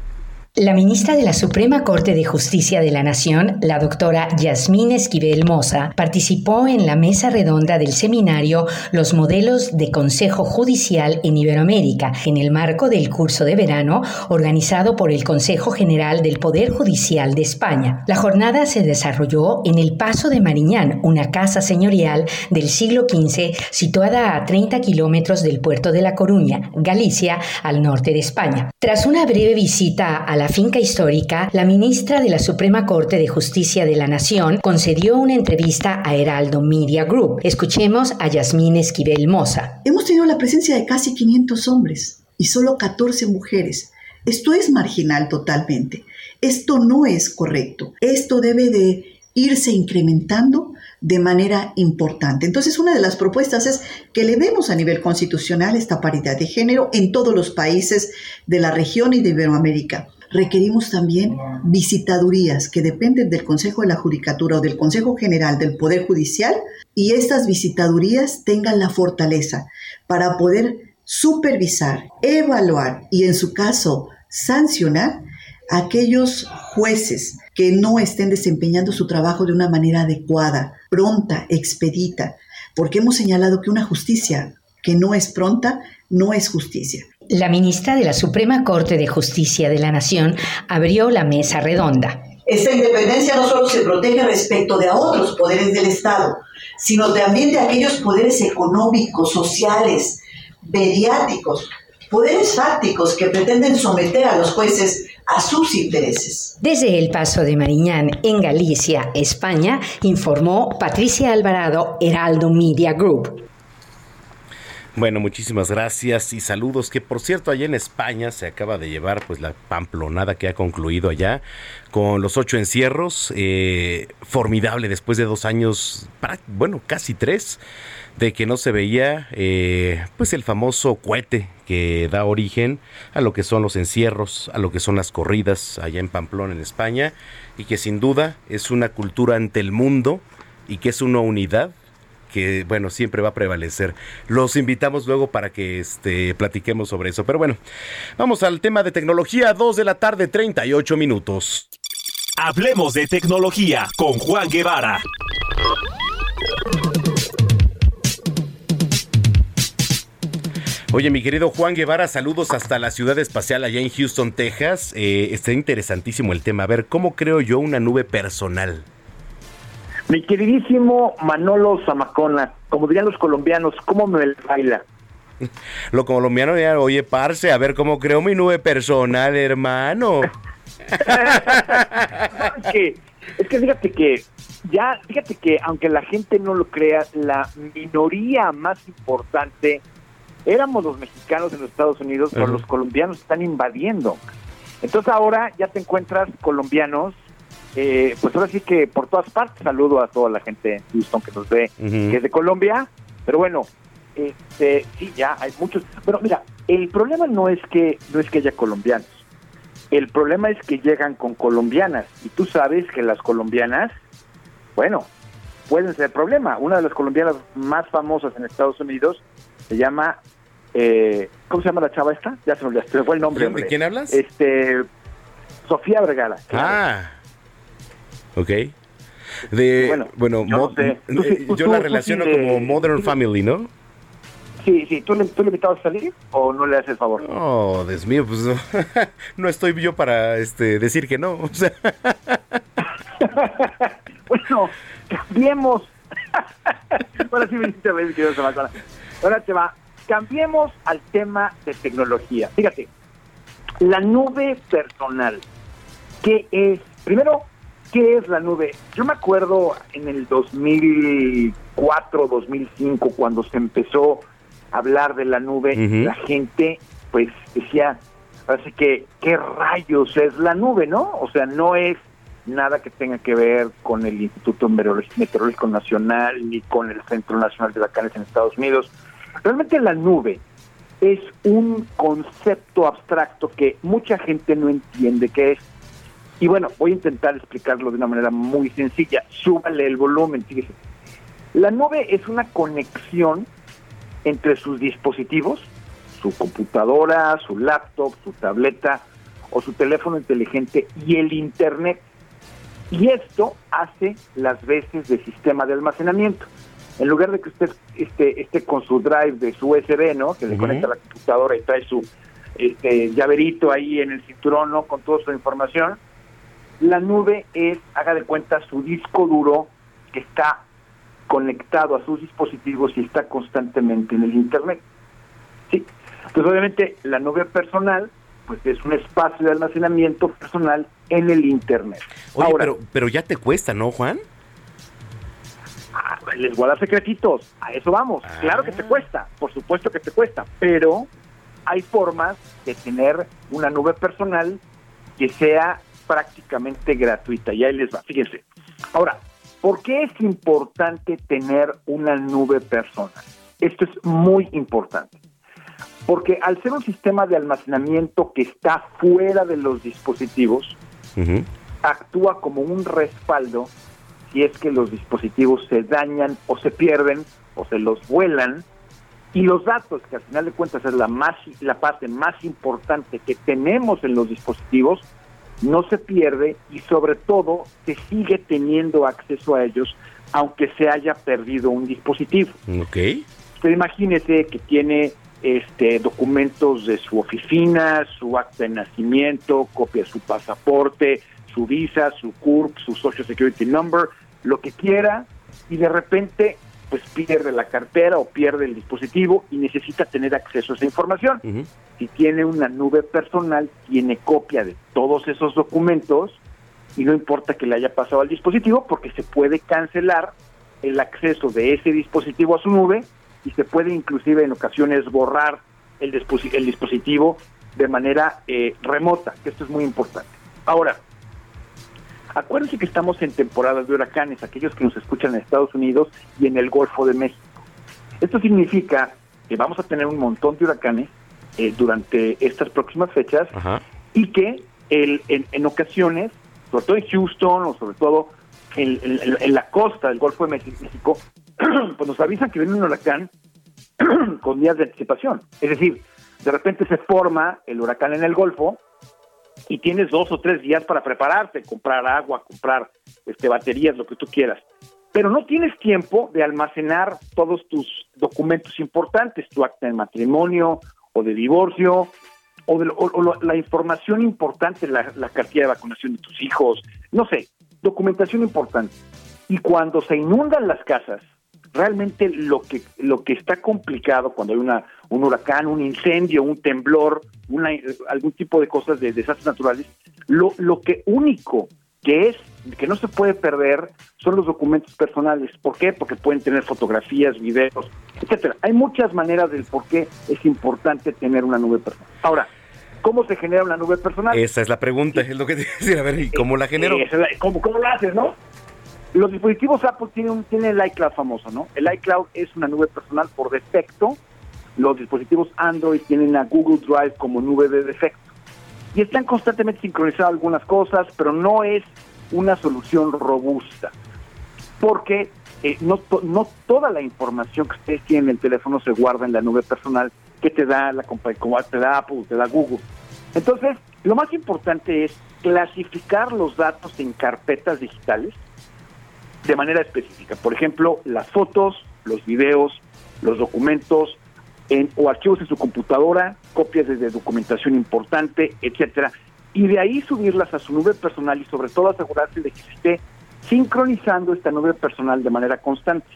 La ministra de la Suprema Corte de Justicia de la Nación, la doctora Yasmín Esquivel Moza, participó en la mesa redonda del seminario Los modelos de Consejo Judicial en Iberoamérica, en el marco del curso de verano organizado por el Consejo General del Poder Judicial de España. La jornada se desarrolló en el Paso de Mariñán, una casa señorial del siglo XV situada a 30 kilómetros del puerto de La Coruña, Galicia, al norte de España. Tras una breve visita a la finca histórica, la ministra de la Suprema Corte de Justicia de la Nación concedió una entrevista a Heraldo Media Group. Escuchemos a Yasmín Esquivel Moza. Hemos tenido la presencia de casi 500 hombres y solo 14 mujeres. Esto es marginal totalmente. Esto no es correcto. Esto debe de irse incrementando de manera importante. Entonces, una de las propuestas es que le demos a nivel constitucional esta paridad de género en todos los países de la región y de Iberoamérica requerimos también visitadurías que dependen del Consejo de la Judicatura o del Consejo General del Poder Judicial y estas visitadurías tengan la fortaleza para poder supervisar, evaluar y en su caso sancionar a aquellos jueces que no estén desempeñando su trabajo de una manera adecuada, pronta, expedita, porque hemos señalado que una justicia que no es pronta no es justicia. La ministra de la Suprema Corte de Justicia de la Nación abrió la mesa redonda. Esta independencia no solo se protege respecto de otros poderes del Estado, sino también de aquellos poderes económicos, sociales, mediáticos, poderes fácticos que pretenden someter a los jueces a sus intereses. Desde el Paso de Mariñán, en Galicia, España, informó Patricia Alvarado, Heraldo Media Group. Bueno, muchísimas gracias y saludos. Que por cierto, allá en España se acaba de llevar pues la pamplonada que ha concluido allá con los ocho encierros. Eh, formidable después de dos años, bueno, casi tres, de que no se veía eh, pues el famoso cohete que da origen a lo que son los encierros, a lo que son las corridas allá en Pamplona, en España, y que sin duda es una cultura ante el mundo y que es una unidad que bueno, siempre va a prevalecer. Los invitamos luego para que este, platiquemos sobre eso. Pero bueno, vamos al tema de tecnología, 2 de la tarde, 38 minutos. Hablemos de tecnología con Juan Guevara. Oye, mi querido Juan Guevara, saludos hasta la ciudad espacial allá en Houston, Texas. Eh, está interesantísimo el tema. A ver, ¿cómo creo yo una nube personal? Mi queridísimo Manolo Zamacona, como dirían los colombianos, ¿cómo me baila? Lo colombiano ya, oye, parce, a ver cómo creo mi nube personal, hermano. es, que, es que fíjate que ya, fíjate que aunque la gente no lo crea, la minoría más importante éramos los mexicanos en los Estados Unidos, pero los colombianos están invadiendo. Entonces ahora ya te encuentras colombianos, eh, pues ahora sí que por todas partes saludo a toda la gente en Houston que nos ve, que es de Colombia, pero bueno, este, sí, ya hay muchos. Pero mira, el problema no es que no es que haya colombianos. El problema es que llegan con colombianas y tú sabes que las colombianas, bueno, pueden ser problema. Una de las colombianas más famosas en Estados Unidos se llama eh, ¿cómo se llama la chava esta? Ya se me olvidó, se fue el nombre. ¿De quién hablas? Este, Sofía Vergara. Ah, ok. De, bueno, eh, yo la relaciono como Modern Family, ¿no? Sí, sí, ¿tú le, ¿tú le invitabas a salir o no le haces el favor? Oh, Dios mío, pues no, no estoy yo para este decir que no. O sea, bueno, cambiemos. Ahora sí me hiciste reír, querido Samantha. Ahora te va. Cambiemos al tema de tecnología. Fíjate, la nube personal. ¿Qué es? Primero, ¿qué es la nube? Yo me acuerdo en el 2004, 2005, cuando se empezó a hablar de la nube, la gente pues decía, así que, ¿qué rayos es la nube, no? O sea, no es nada que tenga que ver con el Instituto Meteorológico Meteorológico Nacional ni con el Centro Nacional de Huracanes en Estados Unidos. Realmente la nube es un concepto abstracto que mucha gente no entiende qué es. Y bueno, voy a intentar explicarlo de una manera muy sencilla. Súbale el volumen, fíjese. La nube es una conexión entre sus dispositivos, su computadora, su laptop, su tableta o su teléfono inteligente y el Internet. Y esto hace las veces de sistema de almacenamiento. En lugar de que usted esté, esté con su drive de su USB, ¿no? Que le conecta a la computadora y trae su este, llaverito ahí en el cinturón, ¿no? Con toda su información. La nube es, haga de cuenta, su disco duro que está conectado a sus dispositivos y está constantemente en el Internet. Sí. Entonces, obviamente, la nube personal, pues es un espacio de almacenamiento personal en el Internet. oye, Ahora, pero, pero ya te cuesta, ¿no, Juan? ah, les voy a dar secretitos, a eso vamos. Claro que te cuesta, por supuesto que te cuesta, pero hay formas de tener una nube personal que sea prácticamente gratuita. Y ahí les va, fíjense. Ahora, ¿por qué es importante tener una nube personal? Esto es muy importante. Porque al ser un sistema de almacenamiento que está fuera de los dispositivos, actúa como un respaldo si es que los dispositivos se dañan o se pierden o se los vuelan y los datos, que al final de cuentas es la, más, la parte más importante que tenemos en los dispositivos, no se pierde y sobre todo se sigue teniendo acceso a ellos aunque se haya perdido un dispositivo. Ok. Usted imagínese que tiene este documentos de su oficina, su acta de nacimiento, copia de su pasaporte, su visa, su CURP, su Social Security Number, lo que quiera, y de repente pues pierde la cartera o pierde el dispositivo y necesita tener acceso a esa información. Si tiene una nube personal, tiene copia de todos esos documentos y no importa que le haya pasado al dispositivo porque se puede cancelar el acceso de ese dispositivo a su nube y se puede inclusive en ocasiones borrar el, disposi- el dispositivo de manera eh, remota, que esto es muy importante. Ahora, acuérdense que estamos en temporadas de huracanes, aquellos que nos escuchan en Estados Unidos y en el Golfo de México. Esto significa que vamos a tener un montón de huracanes eh, durante estas próximas fechas y que el- en, en ocasiones, sobre todo en Houston o sobre todo en, en- en la costa del Golfo de México, México, pues nos avisan que viene un huracán con días de anticipación. Es decir, de repente se forma el huracán en el Golfo y tienes dos o tres días para prepararte, comprar agua, comprar este, baterías, lo que tú quieras. Pero no tienes tiempo de almacenar todos tus documentos importantes, tu acta de matrimonio o de divorcio, o, de o- o la información importante, la, la cartilla de vacunación de tus hijos, no sé, documentación importante. Y cuando se inundan las casas, realmente lo que lo que está complicado cuando hay una un huracán, un incendio, un temblor, una, algún tipo de cosas de desastres naturales, lo, lo que único que es que no se puede perder son los documentos personales. ¿Por qué? Porque pueden tener fotografías, videos, etcétera. Hay muchas maneras del por qué es importante tener una nube personal. Ahora, ¿cómo se genera una nube personal? Esa es la pregunta, es lo que te decir. A ver, ¿y cómo la genero? ¿cómo, ¿Cómo lo haces, no? Los dispositivos Apple tienen, el iCloud famoso, ¿no? El iCloud es una nube personal por defecto. Los dispositivos Android tienen a Google Drive como nube de defecto. Y están constantemente sincronizadas algunas cosas, pero no es una solución robusta. Porque eh, no, no toda la información que ustedes tienen en el teléfono se guarda en la nube personal que te da la compañía, como te da Apple, te da Google. Entonces, lo más importante es clasificar los datos en carpetas digitales de manera específica. Por ejemplo, las fotos, los videos, los documentos en, o archivos en su computadora, copias de documentación importante, etcétera, y de ahí subirlas a su nube personal y sobre todo asegurarse de que esté sincronizando esta nube personal de manera constante.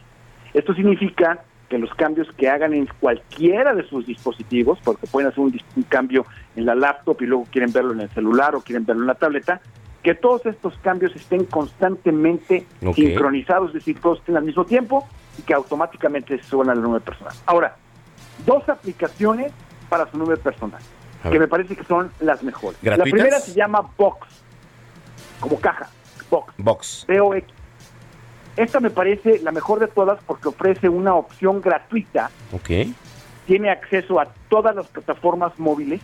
Esto significa que los cambios que hagan en cualquiera de sus dispositivos, porque pueden hacer un, un cambio en la laptop y luego quieren verlo en el celular o quieren verlo en la tableta, que todos estos cambios estén constantemente sincronizados, es decir, todos estén al mismo tiempo y que automáticamente se suban a la nube personal. Ahora, dos aplicaciones para su nube personal, que me parece que son las mejores. La primera se llama Box, como caja, Box, Box. B-O-X. Esta me parece la mejor de todas porque ofrece una opción gratuita Ok. tiene acceso a todas las plataformas móviles,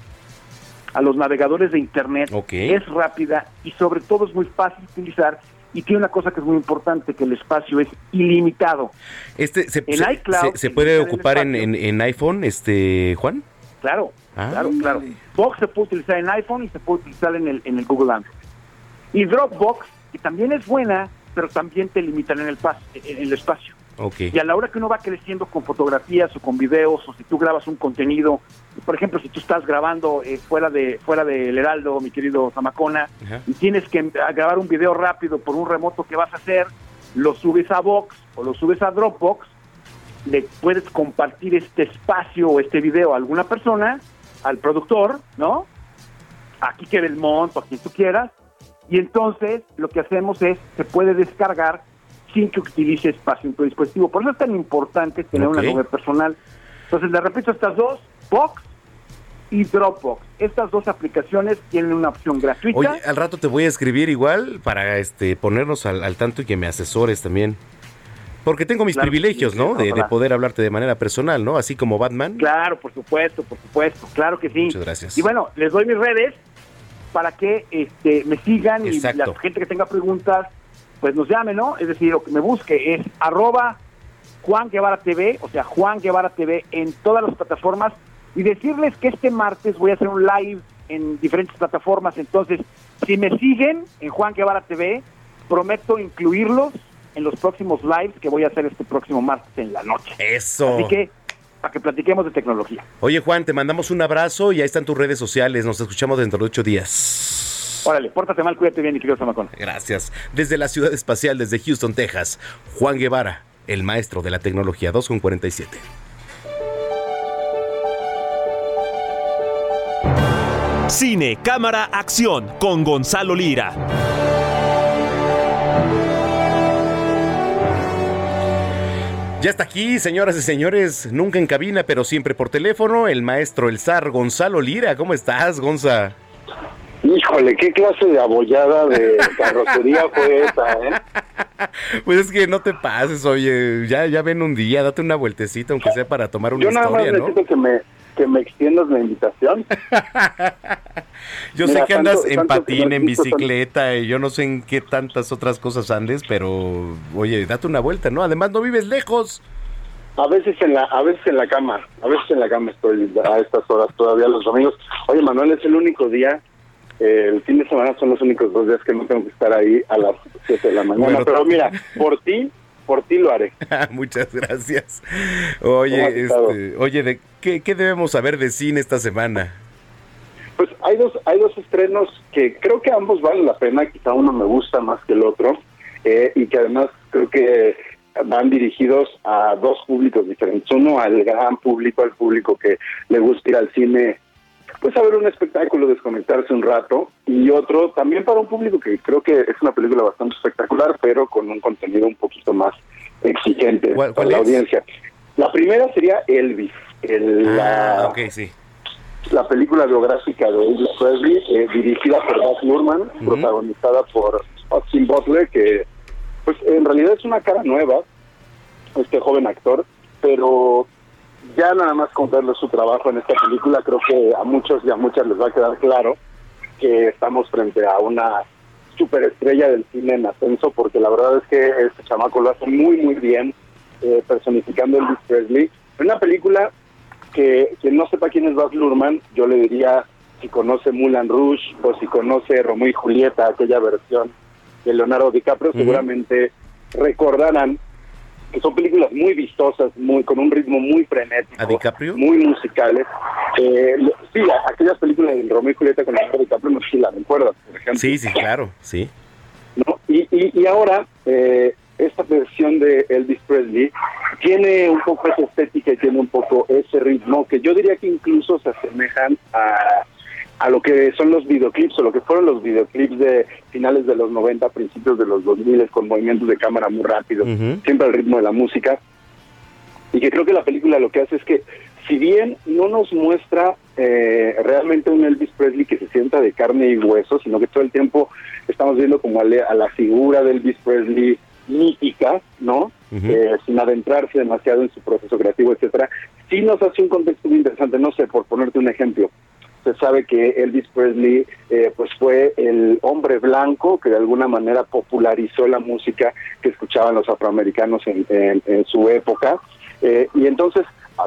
a los navegadores de Internet, es rápida y sobre todo es muy fácil de utilizar y tiene una cosa que es muy importante, que el espacio es ilimitado. Este se, En se- iCloud, se- se puede ocupar en- en iPhone, este Juan. Claro, Ah. claro, claro. Box se puede utilizar en iPhone y se puede utilizar en el, en el Google Android. Y Dropbox, que también es buena, pero también te limitan en el, pas- en el espacio. Ok. Y a la hora que uno va creciendo con fotografías o con videos, o si tú grabas un contenido, por ejemplo, si tú estás grabando eh, fuera de fuera del Heraldo, mi querido Zamacona, Ajá. y tienes que a grabar un video rápido por un remoto que vas a hacer, lo subes a Box o lo subes a Dropbox, le puedes compartir este espacio o este video a alguna persona, al productor, ¿no? Aquí que Belmont o a quien tú quieras, y entonces lo que hacemos es, se puede descargar sin que utilice espacio en tu dispositivo. Por eso es tan importante tener una nube personal. Entonces, le repito estas dos, Box y Dropbox. Estas dos aplicaciones tienen una opción gratuita. Oye, al rato te voy a escribir igual para este ponernos al, al tanto y que me asesores también. Porque tengo mis Claro privilegios, sí, ¿no? De, de poder hablarte de manera personal, ¿no? Así como Batman. Claro, por supuesto, por supuesto, claro que sí. Muchas gracias. Y bueno, les doy mis redes para que este, me sigan Exacto. y la gente que tenga preguntas, pues nos llame, ¿no? Es decir, o que me busque es arroba Juan Guevara TV, o sea, Juan Guevara TV en todas las plataformas y decirles que este martes voy a hacer un live en diferentes plataformas, entonces, si me siguen en Juan Guevara TV, prometo incluirlos en los próximos lives que voy a hacer este próximo martes en la noche. Eso. Así que, para que platiquemos de tecnología. Oye, Juan, te mandamos un abrazo y ahí están tus redes sociales. Nos escuchamos dentro de ocho días. Órale, pórtate mal, cuídate bien, mi querido Zamacón. Gracias. Desde la ciudad espacial, desde Houston, Texas, Juan Guevara, el maestro de la tecnología 2 con 47. Cine, cámara, acción con Gonzalo Lira. Ya está aquí, señoras y señores, nunca en cabina, pero siempre por teléfono, el maestro, el zar Gonzalo Lira. ¿Cómo estás, Gonza? Híjole, qué clase de abollada de carrocería fue esa, ¿eh? Pues es que no te pases, oye, ya, ya ven un día, date una vueltecita, aunque sea para tomar una Yo nada más historia, ¿no? necesito que me, que me extiendas la invitación. Yo Mira, sé que andas tanto- en tanto patín, en bicicleta, y yo no sé en qué tantas otras cosas andes, pero oye, date una vuelta, ¿no? Además no vives lejos. A veces en la, a veces en la cama, a veces en la cama estoy a estas horas todavía los domingos. Oye, Manuel, es el único día, el fin de semana son los únicos dos días que no tengo que estar ahí a las 7 de la mañana. Bueno, pero mira, por ti, por ti lo haré. Muchas gracias. ¿Cómo Oye, este, oye, ¿de qué, qué debemos saber de cine esta semana? Pues hay dos, hay dos estrenos que creo que ambos valen la pena, quizá uno me gusta más que el otro, eh, y que además creo que van dirigidos a dos públicos diferentes. Uno al gran público, al público que le gusta ir al cine, pues a ver un espectáculo, desconectarse un rato, y otro también para un público que creo que es una película bastante espectacular, pero con un contenido un poquito más exigente para la audiencia. La primera sería Elvis, el, la, sí. la película biográfica de Elvis Presley, eh, dirigida por Baz Luhrmann, protagonizada por Austin Butler, que pues en realidad es una cara nueva, este joven actor, pero ya nada más con su trabajo en esta película, creo que a muchos y a muchas les va a quedar claro que estamos frente a una superestrella del cine en ascenso, porque la verdad es que este chamaco lo hace muy, muy bien, eh, personificando a Elvis Presley. Una película que quien no sepa quién es Baz Luhrmann, yo le diría si conoce Mulan Rouge o si conoce Romeo y Julieta, aquella versión de Leonardo DiCaprio, seguramente recordarán que son películas muy vistosas, muy con un ritmo muy frenético, ¿A DiCaprio? muy musicales. Eh, sí, aquellas películas de Romeo y Julieta con Leonardo DiCaprio, no sé si la recuerdas, por ejemplo. Sí, sí, claro, sí. ¿no? Y, y, y ahora, eh, esta versión de Elvis Presley tiene un poco esa estética y tiene un poco ese ritmo que yo diría que incluso se asemejan a, a lo que son los videoclips o lo que fueron los videoclips de finales de los 90, principios de los 2000 con movimientos de cámara muy rápidos, siempre al ritmo de la música. Y que creo que la película lo que hace es que, si bien no nos muestra eh, realmente un Elvis Presley que se sienta de carne y hueso, sino que todo el tiempo estamos viendo como a, le- a la figura de Elvis Presley mítica, ¿no? Eh, sin adentrarse demasiado en su proceso creativo, etcétera, sí nos hace un contexto muy interesante. No sé, por ponerte un ejemplo, se sabe que Elvis Presley eh, pues fue el hombre blanco que de alguna manera popularizó la música que escuchaban los afroamericanos en, en- en su época. Eh, y entonces,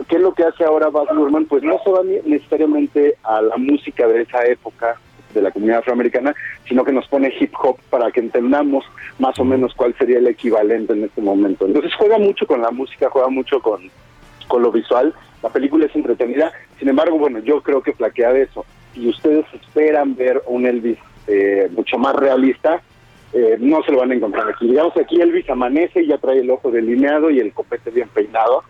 ¿qué es lo que hace ahora Baz Luhrmann? Pues no se va necesariamente a la música de esa época de la comunidad afroamericana, sino que nos pone hip hop para que entendamos más o menos cuál sería el equivalente en este momento. Entonces juega mucho con la música, juega mucho con, con lo visual. La película es entretenida, sin embargo, bueno, yo creo que flaquea de eso. Si ustedes esperan ver un Elvis eh, mucho más realista, eh, no se lo van a encontrar aquí. Digamos que aquí Elvis amanece y ya trae el ojo delineado y el copete bien peinado.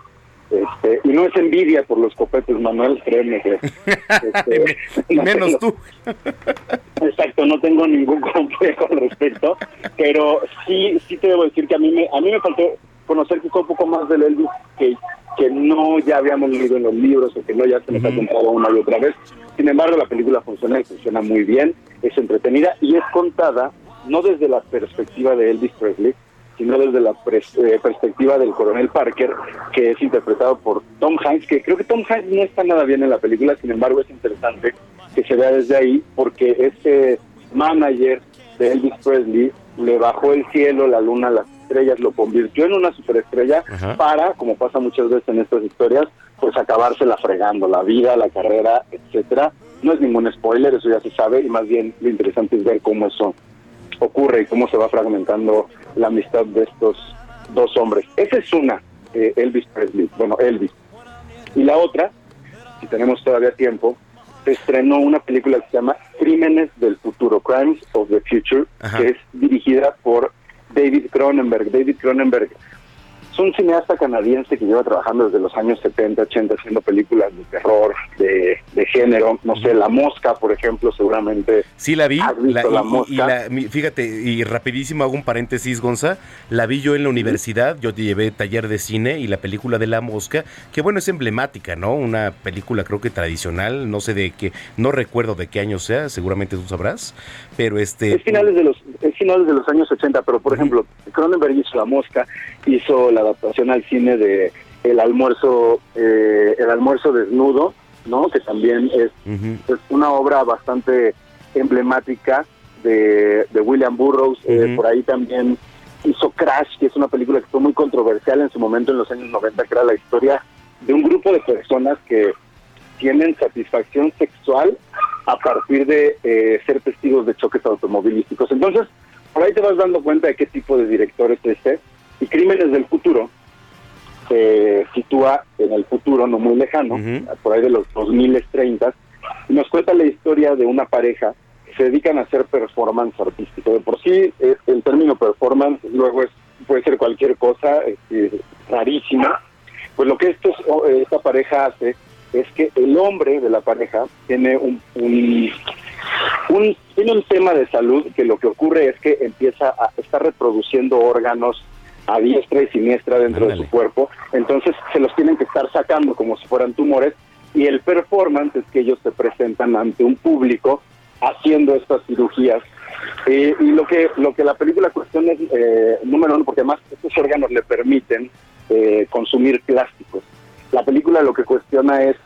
Este, y no es envidia por los copetes, Manuel, créeme que... este, no Menos tengo- tú. Exacto, no tengo ningún complejo al respecto, pero sí, sí te debo decir que a mí me, a mí me faltó conocer quizá un poco más del Elvis que, que no ya habíamos leído en los libros o que no ya se nos ha contado una y otra vez. Sin embargo, la película funciona y funciona muy bien, es entretenida y es contada no desde la perspectiva de Elvis Presley, sino desde la pres- eh, perspectiva del coronel Parker, que es interpretado por Tom Hanks, que creo que Tom Hanks no está nada bien en la película, sin embargo es interesante que se vea desde ahí, porque este manager de Elvis Presley le bajó el cielo, la luna, las estrellas, lo convirtió en una superestrella Ajá. para, como pasa muchas veces en estas historias, pues acabársela fregando, la vida, la carrera, etcétera. No es ningún spoiler, eso ya se sabe, y más bien lo interesante es ver cómo eso ocurre y cómo se va fragmentando la amistad de estos dos hombres. Esa es una, eh, Elvis Presley, bueno, Elvis. Y la otra, si tenemos todavía tiempo, se estrenó una película que se llama Crímenes del Futuro, Crimes of the Future, Ajá. que es dirigida por David Cronenberg. David Cronenberg es un cineasta canadiense que lleva trabajando desde los años 70, 80, haciendo películas de terror, de, de género. No sé, La Mosca, por ejemplo, seguramente. Sí la vi, ¿Has visto la- y- La y, y Mosca? la- fíjate, y rapidísimo hago un paréntesis, Gonza, la vi yo en la universidad, yo te llevé taller de cine y la película de La Mosca, que bueno, es emblemática, ¿no? Una película creo que tradicional, no sé de qué, no recuerdo de qué año sea, seguramente tú sabrás, pero este... Es finales de los es finales de los años 80, pero por ejemplo, Cronenberg hizo La Mosca, hizo la adaptación al cine de El almuerzo eh, El almuerzo desnudo, ¿no? Que también es, es una obra bastante emblemática de, de William Burroughs, eh, por ahí también hizo Crash, que es una película que fue muy controversial en su momento en los años 90, que era la historia de un grupo de personas que tienen satisfacción sexual a partir de eh, ser testigos de choques automovilísticos. Entonces, por ahí te vas dando cuenta de qué tipo de director es este. Y Crímenes del Futuro se sitúa en el futuro no muy lejano, por ahí de los 2030, y nos cuenta la historia de una pareja que se dedican a hacer performance artístico. De por sí, eh, el término performance luego es puede ser cualquier cosa este, rarísima. Pues lo que esto, esta pareja hace es que el hombre de la pareja tiene un, un, un, tiene un tema de salud que lo que ocurre es que empieza a estar reproduciendo órganos a diestra y siniestra dentro de su cuerpo, entonces se los tienen que estar sacando como si fueran tumores y el performance es que ellos se presentan ante un público haciendo estas cirugías. Eh, y lo que lo que la película cuestiona es eh, número uno porque además estos órganos le permiten eh, consumir plásticos la película lo que cuestiona es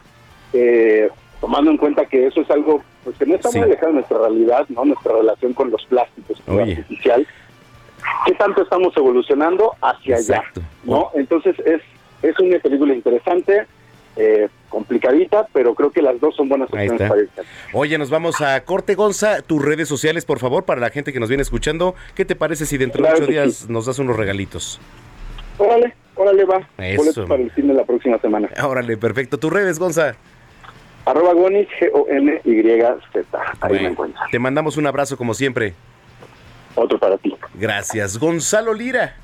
tomando en cuenta que eso es algo pues que no está muy alejado de nuestra realidad no nuestra relación con los plásticos artificial. Qué tanto estamos evolucionando hacia allá no entonces es es una película interesante eh, complicadita, pero creo que las dos son buenas opciones para Oye, nos vamos a Corte Gonza, tus redes sociales, por favor, para la gente que nos viene escuchando. ¿Qué te parece si dentro de ocho días nos das unos regalitos? Órale, órale, va. Eso. para el cine la próxima semana. Órale, perfecto. ¿Tus redes, Gonza? Arroba Gonis, G-O-N-Y-Z. Ahí me encuentras. Te mandamos un abrazo como siempre. Otro para ti. Gracias. Gonzalo Lira,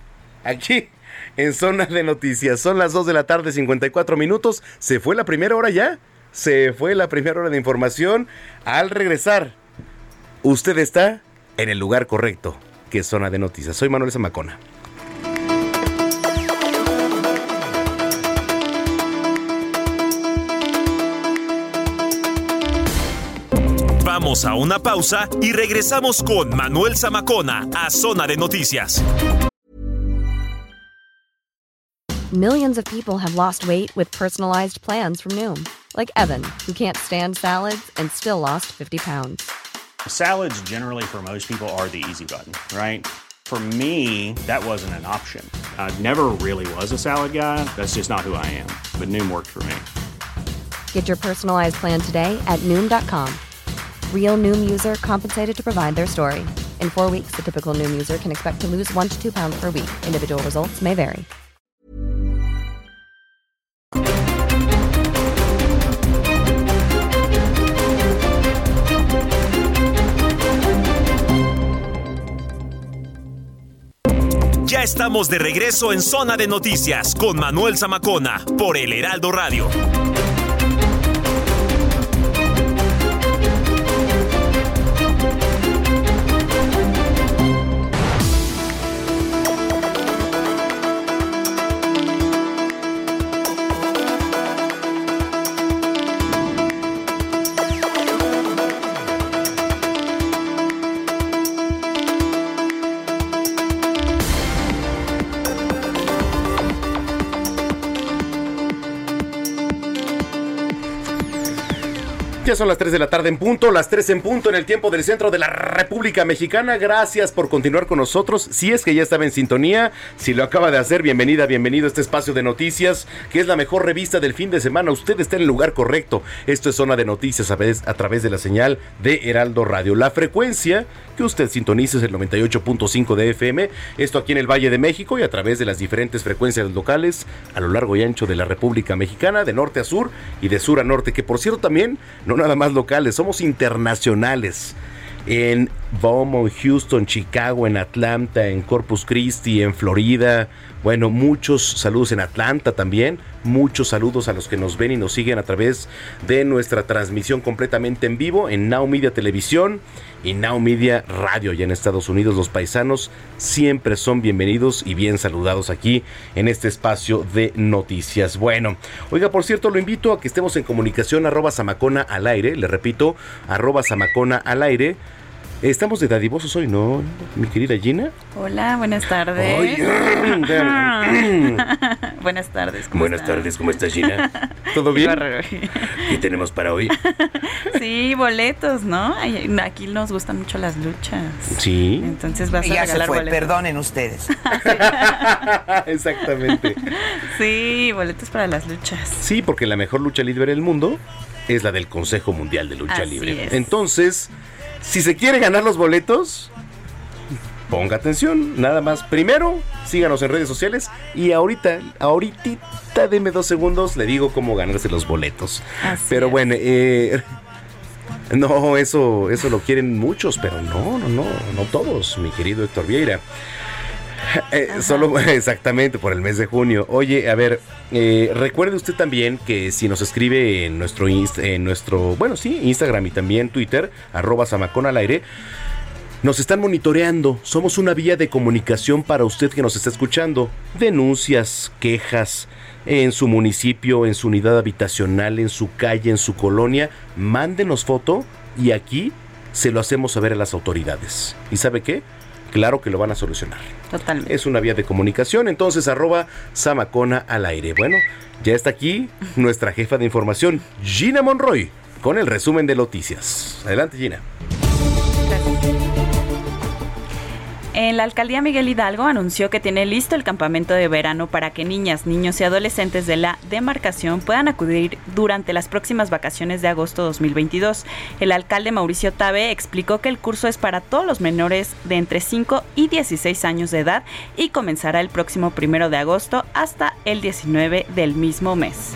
aquí en Zona de Noticias. Son las 2 de la tarde, 54 minutos. ¿Se fue la primera hora ya? Se fue la primera hora de información. Al regresar, usted está en el lugar correcto, que es Zona de Noticias. Soy Manuel Zamacona. Vamos a una pausa y regresamos con Manuel Zamacona a Zona de Noticias. Millions of people have lost weight with personalized plans from Noom, like Evan, who can't stand salads and still lost 50 pounds. Salads, generally, for most people, are the easy button, right? For me, that wasn't an option. I never really was a salad guy. That's just not who I am. But Noom worked for me. Get your personalized plan today at Noom.com. Real Noom user compensated to provide their story. In four weeks, the typical Noom user can expect to lose one to two pounds per week. Individual results may vary. Ya estamos de regreso en Zona de Noticias con Manuel Zamacona por El Heraldo Radio. Son las 3 de la tarde en punto, las 3 en punto en el tiempo del centro de la República Mexicana. Gracias por continuar con nosotros. Si es que ya estaba en sintonía, si lo acaba de hacer, bienvenida, bienvenido a este espacio de noticias, que es la mejor revista del fin de semana. Usted está en el lugar correcto. Esto es Zona de Noticias a, a través de la señal de Heraldo Radio. La frecuencia que usted sintoniza es el 98.5 de FM. Esto aquí en el Valle de México y a través de las diferentes frecuencias locales a lo largo y ancho de la República Mexicana, de norte a sur y de sur a norte, que por cierto también no nada más locales, somos internacionales. En Beaumont, Houston, Chicago, en Atlanta, en Corpus Christi, en Florida. Bueno, muchos saludos en Atlanta también. Muchos saludos a los que nos ven y nos siguen a través de nuestra transmisión completamente en vivo en Now Media Televisión y Now Media Radio. Ya en Estados Unidos los paisanos siempre son bienvenidos y bien saludados aquí en este espacio de noticias. Bueno, oiga, por cierto, lo invito a que estemos en comunicación arroba Samacona al aire. Le repito, arroba Samacona al aire Estamos de dadivosos hoy, ¿no? Mi querida Gina. Hola, buenas tardes. buenas tardes. ¿cómo buenas tardes, ¿cómo estás Gina? ¿Todo bien? ¿Qué tenemos para hoy? sí, boletos, ¿no? Aquí nos gustan mucho las luchas. Sí. Entonces vas a ya regalar se fue, perdonen ustedes. Exactamente. Sí, boletos para las luchas. Sí, porque la mejor lucha libre del mundo es la del Consejo Mundial de Lucha Libre. Entonces, si se quiere ganar los boletos, ponga atención, nada más. Primero, síganos en redes sociales y ahorita, ahorita deme dos segundos, le digo cómo ganarse los boletos. pero bueno, eh, no, eso, eso lo quieren muchos, pero no, no, no, no todos, mi querido Héctor Vieira. Eh, solo exactamente por el mes de junio. Oye, a ver, eh, recuerde usted también que si nos escribe en nuestro, en nuestro, bueno, sí, Instagram y también Twitter, arroba Samacón al aire, nos están monitoreando. Somos una vía de comunicación para usted que nos está escuchando. Denuncias, quejas en su municipio, en su unidad habitacional, en su calle, en su colonia. Mándenos foto y aquí se lo hacemos saber a las autoridades. ¿Y sabe qué? Claro que lo van a solucionar. Totalmente. Es una vía de comunicación, entonces arroba Samacona al aire. Bueno, ya está aquí nuestra jefa de información, Gina Monroy, con el resumen de noticias. Adelante, Gina. En la alcaldía Miguel Hidalgo anunció que tiene listo el campamento de verano para que niñas, niños y adolescentes de la demarcación puedan acudir durante las próximas vacaciones de agosto 2022. El alcalde Mauricio Tabe explicó que el curso es para todos los menores de entre 5 y 16 años de edad y comenzará el próximo primero de agosto hasta el 19 del mismo mes.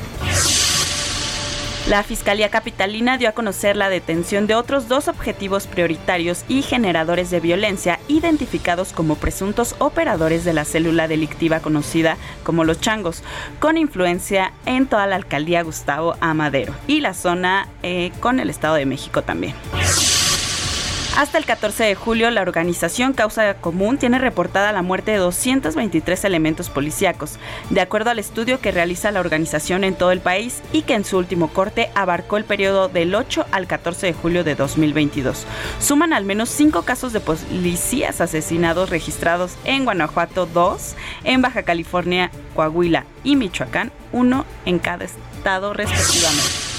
La Fiscalía Capitalina dio a conocer la detención de otros dos objetivos prioritarios y generadores de violencia identificados como presuntos operadores de la célula delictiva conocida como los changos, con influencia en toda la alcaldía Gustavo Amadero y la zona eh, con el Estado de México también. Hasta el 14 de julio, la organización Causa Común tiene reportada la muerte de 223 elementos policíacos, de acuerdo al estudio que realiza la organización en todo el país y que en su último corte abarcó el periodo del 8 al 14 de julio de 2022. Suman al menos cinco casos de policías asesinados registrados en Guanajuato, dos, en Baja California, Coahuila y Michoacán, uno en cada estado respectivamente.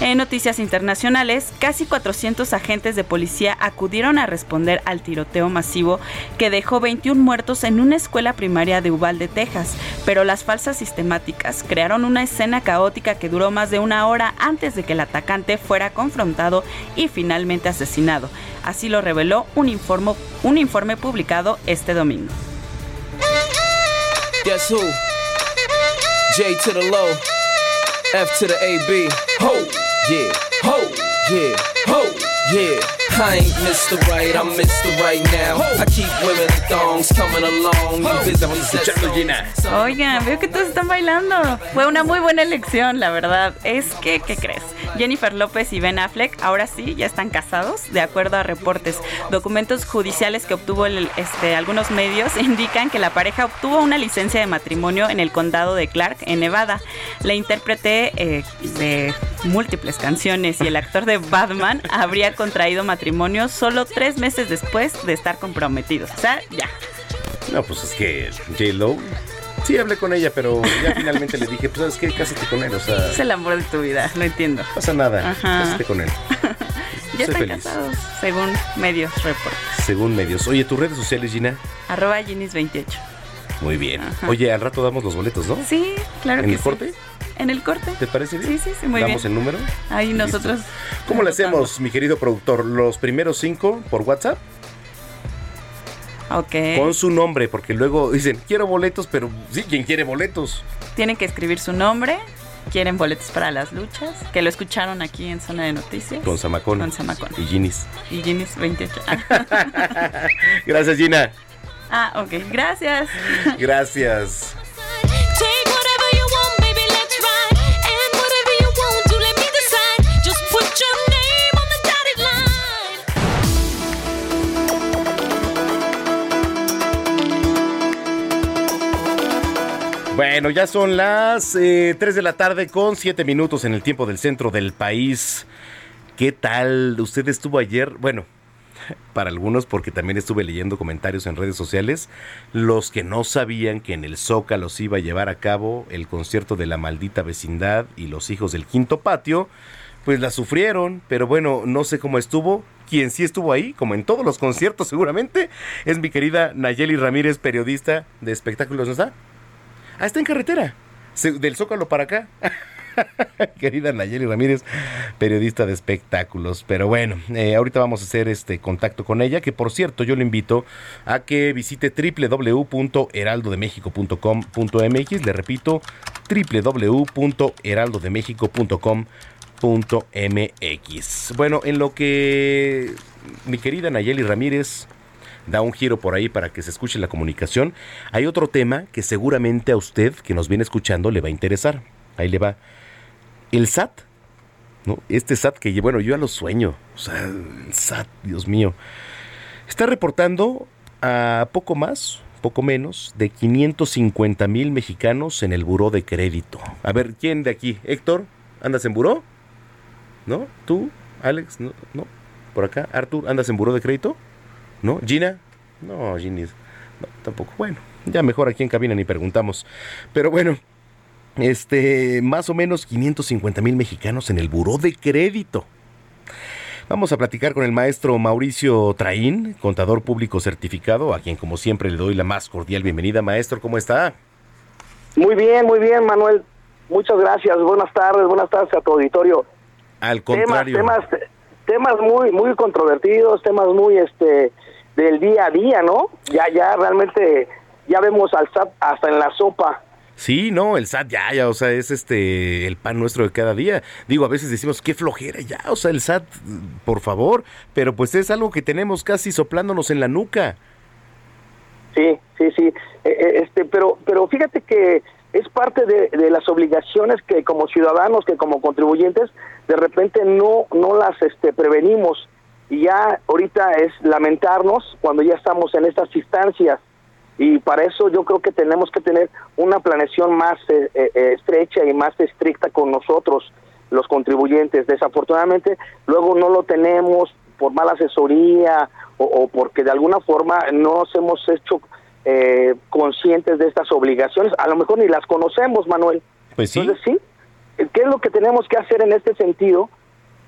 En noticias internacionales, casi 400 agentes de policía acudieron a responder al tiroteo masivo que dejó 21 muertos en una escuela primaria de Uvalde, Texas, pero las falsas sistemáticas crearon una escena caótica que duró más de una hora antes de que el atacante fuera confrontado y finalmente asesinado. Así lo reveló un informe, un informe publicado este domingo. J to the low, F to the AB. Ho, yeah, ho, yeah, ho, yeah. I ain't Mr. Right, I'm Mr. Right now. I keep women in thongs coming along. Oigan, veo que todos están bailando. Fue una muy buena elección, la verdad. Es que, ¿qué crees? Jennifer López y Ben Affleck ahora sí ya están casados, de acuerdo a reportes. Documentos judiciales que obtuvo el- este, algunos medios indican que la pareja obtuvo una licencia de matrimonio en el condado de Clark, en Nevada. La intérprete eh, de múltiples canciones y el actor de Batman habría contraído matrimonio solo tres meses después de estar comprometidos. O sea, ya. No, pues es que J-Lo. Sí, hablé con ella, pero ya finalmente le dije, pues sabes qué, cásate con él, o sea, Es el amor de tu vida, no entiendo. pasa nada, Ajá. cásate con él. Ya están feliz. casados, según medios reportes. Según medios. Oye, tus redes sociales, Gina. Arroba Ginis28. Muy bien. Ajá. Oye, al rato damos los boletos, ¿no? Sí, claro ¿En que el sí. corte? ¿En el corte? ¿Te parece bien? Sí, sí, sí, muy ¿Damos bien. el número? Ahí nosotros. ¿Cómo le hacemos, mi querido productor? Los primeros cinco por WhatsApp Ok. con su nombre, porque luego dicen, quiero boletos, pero sí, ¿quién quiere boletos? Tienen que escribir su nombre. Quieren boletos para las luchas. Que lo escucharon aquí en Zona de Noticias. Con Samacón. Con Samacón. Y Ginis. Y Ginis 28. Ah, Gracias, Gina. ah, ok. Gracias. Gracias. Bueno, ya son las eh, 3 de la tarde con 7 minutos en el tiempo del centro del país. ¿Qué tal? ¿Usted estuvo ayer? Bueno, para algunos porque también estuve leyendo comentarios en redes sociales, los que no sabían que en el Zócalo se iba a llevar a cabo el concierto de la maldita vecindad y los hijos del quinto patio, pues la sufrieron, pero bueno, no sé cómo estuvo. Quien sí estuvo ahí, como en todos los conciertos seguramente, es mi querida Nayeli Ramírez, periodista de espectáculos, ¿no está? Ah, está en carretera. Del Zócalo para acá. Querida Nayeli Ramírez, periodista de espectáculos. Pero bueno, eh, ahorita vamos a hacer este contacto con ella, que por cierto yo le invito a que visite www.heraldodemexico.com.mx. Le repito, www.heraldodemexico.com.mx. Bueno, en lo que mi querida Nayeli Ramírez da un giro por ahí para que se escuche la comunicación. Hay otro tema que seguramente a usted que nos viene escuchando le va a interesar. Ahí le va. El SAT, ¿no? Este SAT que, bueno, yo ya lo sueño. O sea, el SAT, Dios mío. Está reportando a poco más, poco menos, de 550 mil mexicanos en el buró de crédito. A ver, ¿quién de aquí? Héctor, ¿andas en buró? ¿No? ¿Tú? ¿Alex? ¿No? ¿No? ¿Por acá? ¿Artur? ¿Andas en buró de crédito? ¿No? ¿Gina? No, Ginny. No, tampoco. Bueno, ya mejor aquí en cabina ni preguntamos. Pero bueno, este, más o menos 550 mil mexicanos en el buró de crédito. Vamos a platicar con el maestro Mauricio Traín, contador público certificado, a quien como siempre le doy la más cordial bienvenida. Maestro, ¿cómo está? Muy bien, muy bien, Manuel. Muchas gracias. Buenas tardes, buenas tardes a tu auditorio. Al contrario. Temas, temas, temas muy, muy controvertidos, temas muy, este, del día a día, ¿no? Ya, ya realmente, ya vemos al SAT hasta en la sopa. Sí, no, el SAT ya, ya, o sea, es este el pan nuestro de cada día. Digo, a veces decimos, qué flojera ya, o sea, el SAT, por favor, pero pues es algo que tenemos casi soplándonos en la nuca. Sí, sí, sí. Eh, eh, este, pero, pero fíjate que es parte de, de, las obligaciones que como ciudadanos, que como contribuyentes, de repente no, no las este, prevenimos. Y ya ahorita es lamentarnos cuando ya estamos en estas instancias y para eso yo creo que tenemos que tener una planeación más eh, eh, estrecha y más estricta con nosotros, los contribuyentes. Desafortunadamente, luego no lo tenemos por mala asesoría o, porque de alguna forma no nos hemos hecho eh, conscientes de estas obligaciones. A lo mejor ni las conocemos, Manuel. Pues sí. Entonces, sí, ¿qué es lo que tenemos que hacer en este sentido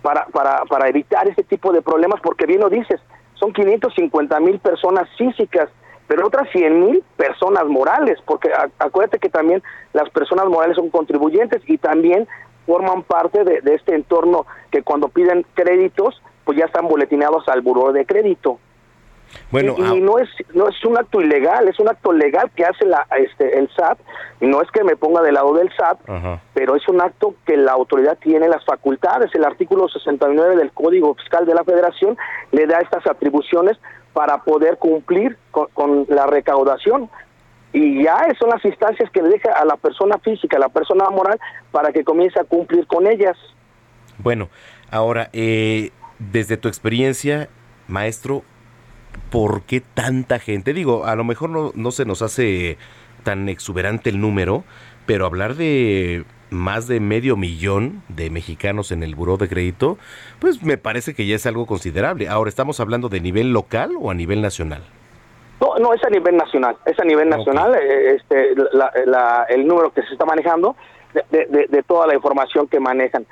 para, para, para evitar este tipo de problemas? Porque bien lo dices, son 550 mil personas físicas pero otras 100 mil personas morales, porque acuérdate que también las personas morales son contribuyentes y también forman parte de, este entorno que cuando piden créditos, pues ya están boletinados al buró de crédito. Bueno, y, y, no es no es un acto ilegal, es un acto legal que hace la este el SAT y no es que me ponga del lado del SAT, Ajá. pero es un acto que la autoridad tiene las facultades. El artículo 69 del Código Fiscal de la Federación le da estas atribuciones para poder cumplir con, con, la recaudación. Y ya son las instancias que le deja a la persona física, a la persona moral, para que comience a cumplir con ellas. Bueno, ahora, eh, desde tu experiencia, maestro, ¿por qué tanta gente? Digo, a lo mejor no, no se nos hace tan exuberante el número, pero hablar de más de medio millón de mexicanos en el buró de crédito, pues me parece que ya es algo considerable. Ahora, ¿estamos hablando de nivel local o a nivel nacional? No, no, es a nivel nacional, es a nivel nacional, okay. este, la, la, el número que se está manejando de, de, de, toda la información que manejan.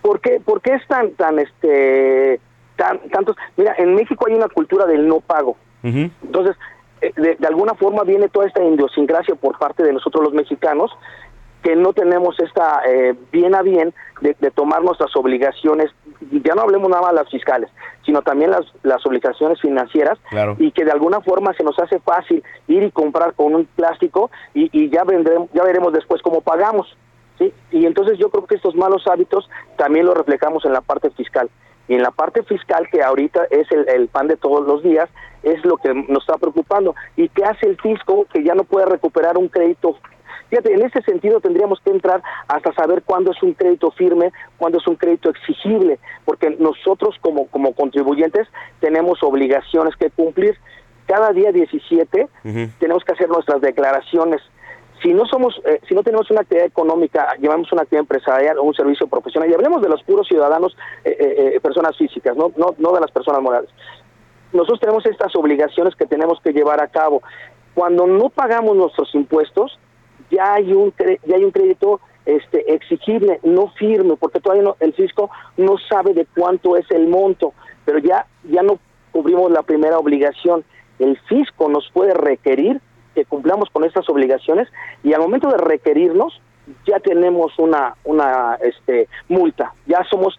¿Por qué, por qué es tan, tan, este, tan, tantos? Mira, en México hay una cultura del no pago. Uh -huh. Entonces, de, de, alguna forma viene toda esta idiosincrasia por parte de nosotros los mexicanos que no tenemos esta eh, bien a bien de, de, tomar nuestras obligaciones, ya no hablemos nada más las fiscales, sino también las, las obligaciones financieras, claro. y que de alguna forma se nos hace fácil ir y comprar con un plástico y, y ya, vendremos, ya veremos después cómo pagamos. ¿sí? Y entonces yo creo que estos malos hábitos también los reflejamos en la parte fiscal. Y en la parte fiscal, que ahorita es el, el, pan de todos los días, es lo que nos está preocupando. ¿Y qué hace el fisco que ya no puede recuperar un crédito Fíjate, en ese sentido tendríamos que entrar hasta saber cuándo es un crédito firme, cuándo es un crédito exigible, porque nosotros como, como contribuyentes tenemos obligaciones que cumplir. Cada día 17 uh -huh. tenemos que hacer nuestras declaraciones. Si no somos, eh, si no tenemos una actividad económica, llevamos una actividad empresarial o un servicio profesional, y hablemos de los puros ciudadanos, eh, eh, personas físicas, no, no, no de las personas morales. Nosotros tenemos estas obligaciones que tenemos que llevar a cabo. Cuando no pagamos nuestros impuestos, ya hay un ya hay un crédito este exigible no firme porque todavía no, el fisco no sabe de cuánto es el monto pero ya ya no cubrimos la primera obligación el fisco nos puede requerir que cumplamos con estas obligaciones y al momento de requerirnos ya tenemos una una este multa ya somos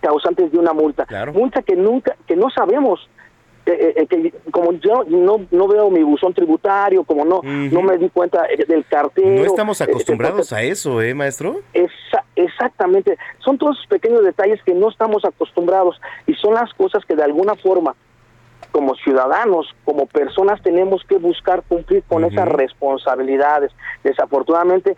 causantes de una multa claro. multa que nunca que no sabemos eh, eh, que como yo no no veo mi buzón tributario, como no uh -huh. no me di cuenta del cartero. No estamos acostumbrados eh, a eso, ¿eh, maestro? Esa, exactamente. Son todos esos pequeños detalles que no estamos acostumbrados y son las cosas que de alguna forma como ciudadanos, como personas, tenemos que buscar cumplir con esas responsabilidades. Desafortunadamente,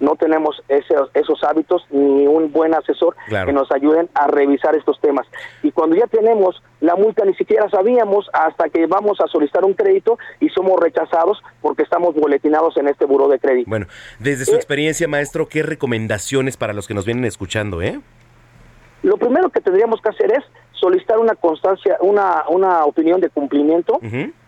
no tenemos esos, esos hábitos ni un buen asesor Claro. que nos ayuden a revisar estos temas. Y cuando ya tenemos la multa, ni siquiera sabíamos hasta que vamos a solicitar un crédito y somos rechazados porque estamos boletinados en este buró de crédito. Bueno, desde su experiencia, maestro, ¿qué recomendaciones para los que nos vienen escuchando, eh? Lo primero que tendríamos que hacer es solicitar una constancia, una, una opinión de cumplimiento,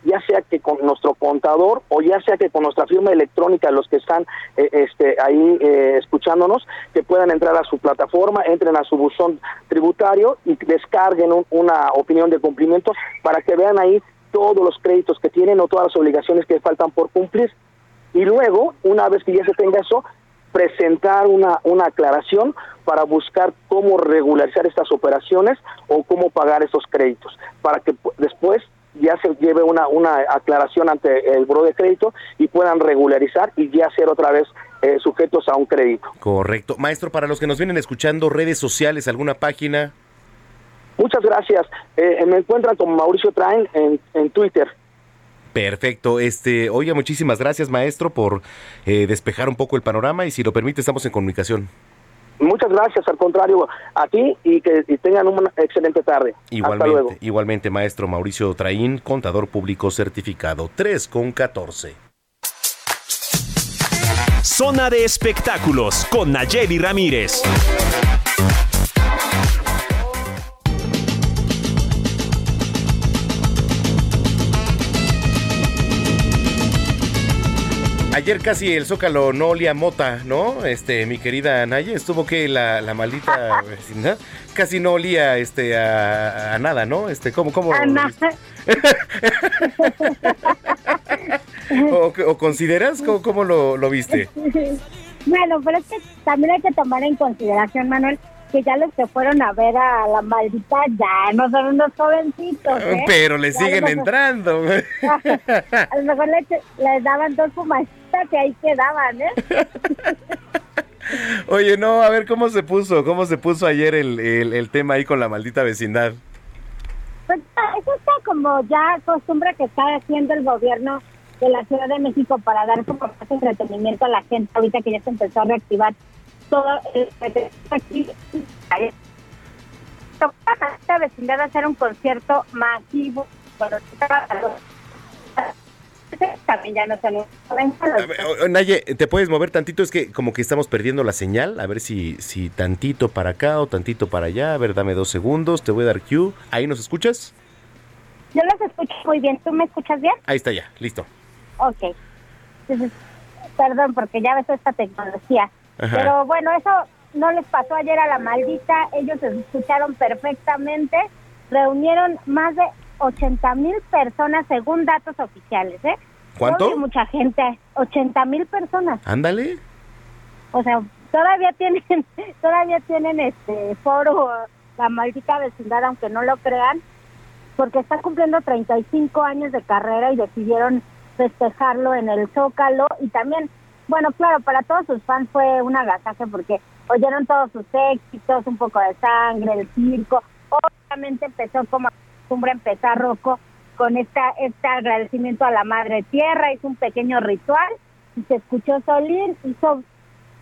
ya sea que con nuestro contador o ya sea que con nuestra firma electrónica, los que están eh, este, ahí eh, escuchándonos, que puedan entrar a su plataforma, entren a su buzón tributario y descarguen un- una opinión de cumplimiento para que vean ahí todos los créditos que tienen o todas las obligaciones que faltan por cumplir. Y luego, una vez que ya se tenga eso, presentar una, una aclaración para buscar cómo regularizar estas operaciones o cómo pagar esos créditos, para que pu- después ya se lleve una, una aclaración ante el buro de crédito y puedan regularizar y ya ser otra vez eh, sujetos a un crédito. Correcto. Maestro, para los que nos vienen escuchando, redes sociales, alguna página. Muchas gracias. Eh, me encuentran como Mauricio Train en, en Twitter. Perfecto. Este, oye, muchísimas gracias, maestro, por eh, despejar un poco el panorama y si lo permite, estamos en comunicación. Muchas gracias, al contrario, a ti y que y tengan una excelente tarde. Hasta luego. Igualmente, igualmente, maestro Mauricio Traín, contador público certificado 3 con 14. Zona de espectáculos con Nayeli Ramírez. Ayer casi el Zócalo no olía a mota, ¿no? Este, mi querida Naye, estuvo que la, la maldita vecindad casi no olía este a, a nada, ¿no? Este, ¿cómo, cómo? Ana. ¿O, o consideras? ¿Cómo, cómo lo, lo viste? Bueno, pero es que también hay que tomar en consideración, Manuel, que ya los que fueron a ver a la maldita ya no son unos jovencitos, ¿eh? Pero le siguen a entrando. A lo mejor les, les daban dos y ahí quedaban, ¿eh? Oye, no, a ver cómo se puso, cómo se puso ayer el, el, el tema ahí con la maldita vecindad. Pues ah, eso está como ya costumbre que está haciendo el gobierno de la Ciudad de México para dar como más entretenimiento a la gente ahorita que ya se empezó a reactivar todo el aquí. Toca esta vecindad hacer un concierto masivo. Bueno, también ya no o, Naye, ¿te puedes mover tantito? Es que como que estamos perdiendo la señal. A ver si, si tantito para acá o tantito para allá. A ver, dame dos segundos. Te voy a dar cue. ¿Ahí nos escuchas? Yo los escucho muy bien. ¿Tú me escuchas bien? Ahí está ya, listo. Ok. Entonces, perdón, porque ya ves esta tecnología. Ajá. Pero bueno, eso no les pasó ayer a la maldita. Ellos se escucharon perfectamente. Reunieron más de 80 mil personas según datos oficiales, ¿eh? ¿Cuánto? Obvio, mucha gente. 80 mil personas. Ándale. O sea, todavía tienen, todavía tienen este foro la maldita vecindad, aunque no lo crean, porque está cumpliendo 35 años de carrera y decidieron festejarlo en el Zócalo y también, bueno, claro, para todos sus fans fue un agasaje porque oyeron todos sus éxitos, un poco de sangre, el circo. Obviamente empezó como costumbre empezar Rocco con esta este agradecimiento a la Madre Tierra, hizo un pequeño ritual y se escuchó Solín, hizo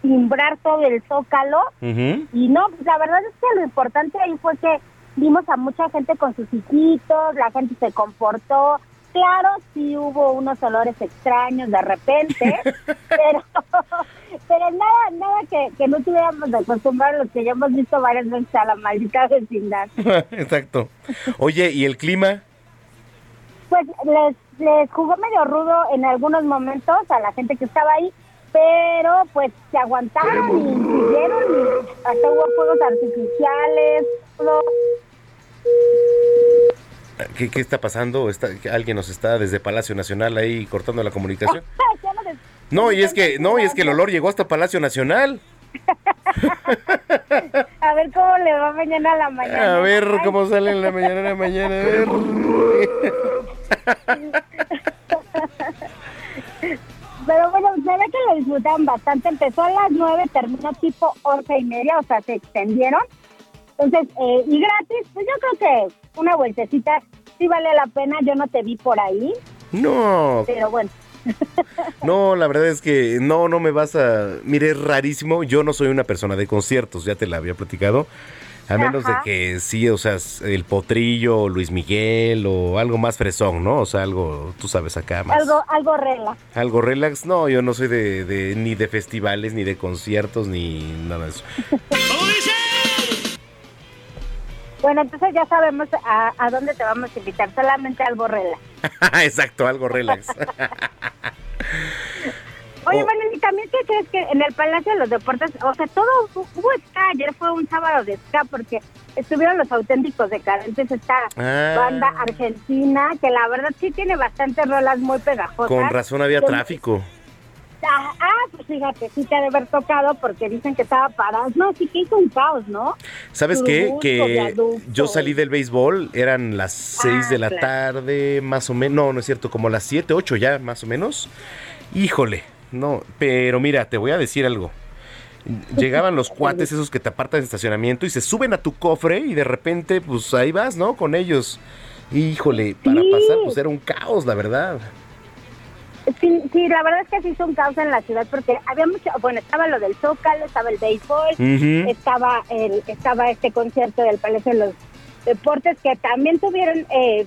timbrar todo el Zócalo y no, pues la verdad es que lo importante ahí fue que vimos a mucha gente con sus hijitos, la gente se comportó. Claro, sí hubo unos olores extraños de repente, pero, pero nada, nada que, que no tuviéramos de acostumbrar a los que ya hemos visto varias veces a la maldita vecindad. Exacto. Oye, ¿y el clima? Pues les, les jugó medio rudo en algunos momentos a la gente que estaba ahí, pero pues se aguantaron y siguieron y hasta hubo fuegos artificiales, todo. ¿Qué, qué está pasando? ¿Está, ¿Alguien nos está desde Palacio Nacional ahí cortando la comunicación? No y es que, no, y es que el olor llegó hasta Palacio Nacional. A ver cómo le va mañana a la mañana. A ver cómo sale en la mañana, en la mañana, a ver. Pero bueno, se ve que lo disfrutaron bastante. Empezó a las nueve, terminó tipo once y media, o sea, se extendieron. Entonces, eh, y gratis, pues yo creo que una vueltecita sí vale la pena, yo no te vi por ahí, No, pero bueno. no, la verdad es que no, no me vas a... Mire, es rarísimo, yo no soy una persona de conciertos, ya te la había platicado. A menos Ajá. de que sí, o sea, el potrillo, Luis Miguel o algo más fresón, ¿no? O sea, algo, tú sabes, acá más. Algo, algo rela. Algo relax, no, yo no soy de, de- ni de festivales, ni de conciertos, ni nada de eso. Bueno, entonces ya sabemos a, a dónde te vamos a invitar, solamente al Borrela. Exacto, algo relax. Oye, Oh. bueno, y también, ¿qué crees que en el Palacio de los Deportes, o sea, todo hu- hubo ska, ayer fue un sábado de ska, porque estuvieron los auténticos decadentes, esta Ah. banda argentina, que la verdad sí tiene bastantes rolas muy pegajosas. Con razón había tráfico. Ah, ah, pues fíjate, sí te ha de haber tocado, porque dicen que estaba parado. No, sí que hizo un caos, ¿no? ¿Sabes qué? Que yo salí del béisbol, eran las 6 de la claro. tarde, más o menos. No, no es cierto, como las 7, 8 ya, más o menos. Híjole, no, pero mira, te voy a decir algo. Llegaban los cuates esos que te apartan de estacionamiento y se suben a tu cofre y de repente, pues ahí vas, ¿no? Con ellos. Híjole, para Sí. pasar, pues era un caos, la verdad. Sí, sí, la verdad es que sí hizo un caos en la ciudad porque había mucho, bueno, estaba lo del Zócalo, estaba el béisbol, estaba el, estaba este concierto del Palacio de los Deportes que también tuvieron eh,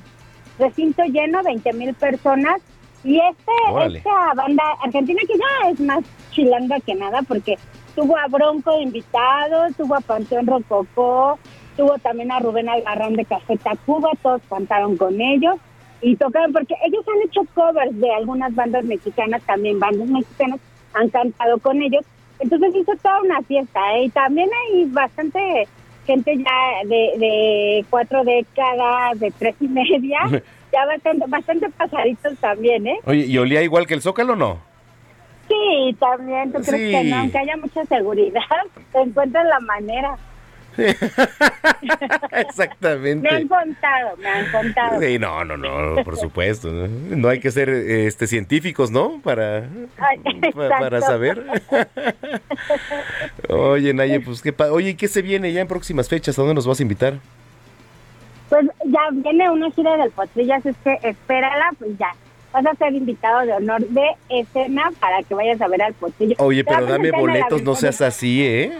recinto lleno, 20 mil personas y este Órale. esta banda argentina que ya es más chilanga que nada porque tuvo a Bronco de invitados, tuvo a Panteón Rococó, tuvo también a Rubén Albarrán de Café Tacuba, todos cantaron con ellos y tocaron porque ellos han hecho covers de algunas bandas mexicanas, también bandas mexicanas han cantado con ellos. Entonces hizo toda una fiesta ¿eh? y también hay bastante gente ya de, de cuatro décadas, de tres y media, ya bastante, bastante pasaditos también, ¿eh? Oye, ¿y olía igual que el Zócalo o no? Sí, también, ¿tú crees que Sí. no? Aunque haya mucha seguridad, te encuentras la manera. Exactamente. Me han contado, me han contado. Sí, no, no, no, por supuesto. No, No hay que ser este científicos, ¿no? Para, para saber. Oye, Naye, pues qué pa- Oye, ¿y ¿qué se viene ya en próximas fechas? ¿A dónde nos vas a invitar? Pues ya viene una gira del Potrillas, es que espérala, pues ya. Vas a ser invitado de honor de escena para que vayas a ver al Potrillo. Oye, pero dame boletos, no seas así, ¿eh?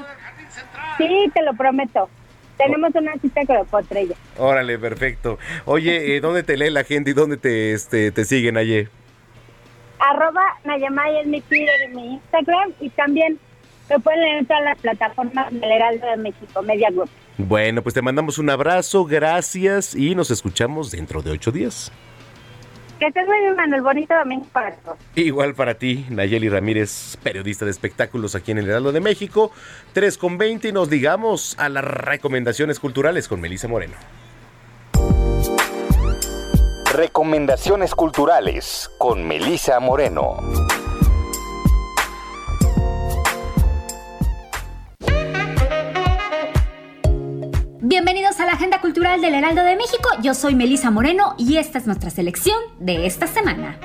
Sí, te lo prometo. Tenemos una cita con el Potrillo. Órale, perfecto. Oye, eh, ¿dónde te lee la gente y dónde te, este, te siguen, Naye? Arroba Nayamay es mi Twitter y mi Instagram y también me pueden leer en todas las plataformas del Heraldo de México, Media Group. Bueno, pues te mandamos un abrazo, gracias y nos escuchamos dentro de ocho días. Que estés muy bien, Manuel. Bonito domingo para todos. Igual para ti, Nayeli Ramírez, periodista de espectáculos aquí en el Heraldo de México. 3 con 20 y nos digamos a las recomendaciones culturales con Melissa Moreno. Recomendaciones culturales con Melisa Moreno. Bienvenidos a la Agenda Cultural del Heraldo de México. Yo soy Melisa Moreno y esta es nuestra selección de esta semana.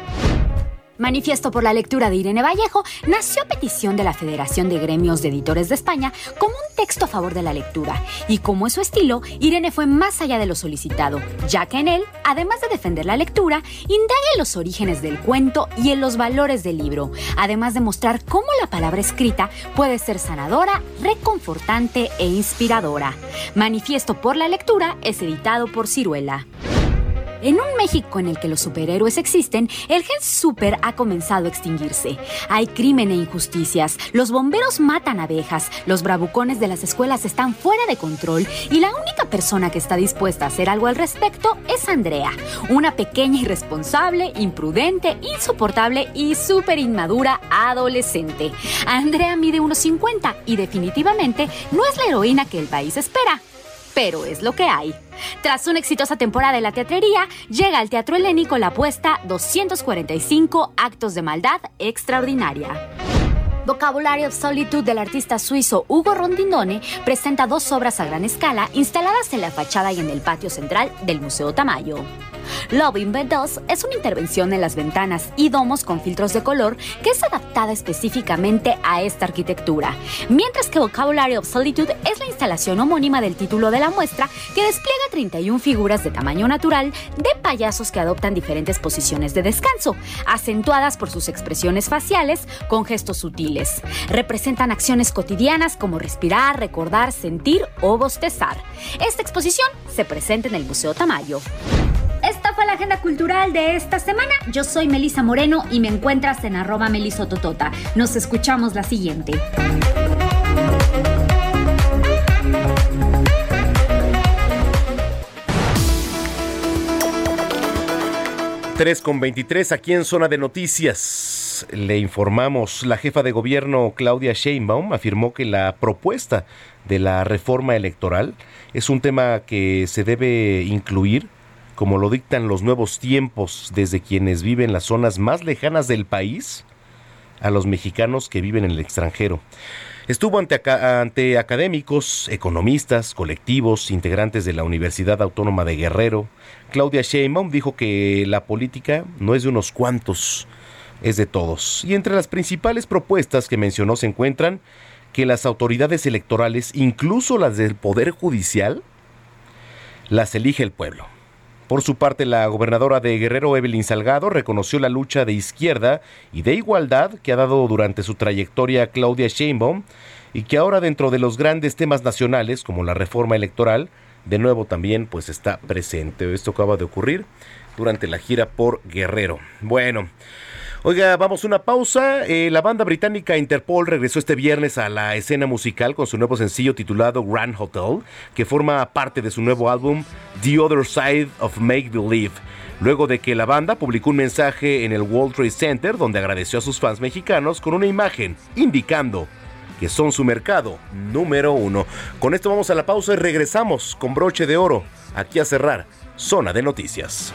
Manifiesto por la lectura de Irene Vallejo nació a petición de la Federación de Gremios de Editores de España como un texto a favor de la lectura. Y como es su estilo, Irene fue más allá de lo solicitado, ya que en él, además de defender la lectura, indaga en los orígenes del cuento y en los valores del libro, además de mostrar cómo la palabra escrita puede ser sanadora, reconfortante e inspiradora. Manifiesto por la lectura es editado por Ciruela. En un México en el que los superhéroes existen, el gen super ha comenzado a extinguirse. Hay crimen e injusticias, los bomberos matan abejas, los bravucones de las escuelas están fuera de control. Y la única persona que está dispuesta a hacer algo al respecto es Andrea, una pequeña irresponsable, imprudente, insoportable y súper inmadura adolescente. Andrea mide unos 50 y definitivamente no es la heroína que el país espera pero es lo que hay. Tras una exitosa temporada en la teatrería, llega al Teatro Helénico la apuesta 245 Actos de Maldad Extraordinaria. Vocabulary of Solitude del artista suizo Hugo Rondindone presenta dos obras a gran escala instaladas en la fachada y en el patio central del Museo Tamayo. Loving B2 es una intervención en las ventanas y domos con filtros de color que es adaptada específicamente a esta arquitectura, mientras que Vocabulary of Solitude es la instalación homónima del título de la muestra que despliega 31 figuras de tamaño natural de payasos que adoptan diferentes posiciones de descanso, acentuadas por sus expresiones faciales con gestos sutiles. Representan acciones cotidianas como respirar, recordar, sentir o bostezar. Esta exposición se presenta en el Museo Tamayo. Esta fue la agenda cultural de esta semana. Yo soy Melisa Moreno y me encuentras en arroba melisototota. Nos escuchamos la siguiente. 3 con 23 aquí en Zona de Noticias. Le informamos, la jefa de gobierno Claudia Sheinbaum afirmó que la propuesta de la reforma electoral es un tema que se debe incluir como lo dictan los nuevos tiempos desde quienes viven en las zonas más lejanas del país a los mexicanos que viven en el extranjero. Estuvo ante, ante, académicos, economistas, colectivos, integrantes de la Universidad Autónoma de Guerrero. Claudia Sheinbaum dijo que la política no es de unos cuantos, es de todos. Y entre las principales propuestas que mencionó se encuentran que las autoridades electorales, incluso las del Poder Judicial, las elige el pueblo. Por su parte, la gobernadora de Guerrero, Evelyn Salgado, reconoció la lucha de izquierda y de igualdad que ha dado durante su trayectoria Claudia Sheinbaum y que ahora dentro de los grandes temas nacionales como la reforma electoral, de nuevo también pues está presente. Esto acaba de ocurrir durante la gira por Guerrero. Bueno, Oiga, vamos a una pausa. Eh, la banda británica Interpol regresó este viernes a la escena musical con su nuevo sencillo titulado Grand Hotel, que forma parte de su nuevo álbum The Other Side of Make Believe. Luego de que la banda publicó un mensaje en el World Trade Center donde agradeció a sus fans mexicanos con una imagen indicando que son su mercado número uno. Con esto vamos a la pausa y regresamos con broche de oro aquí a cerrar Zona de Noticias.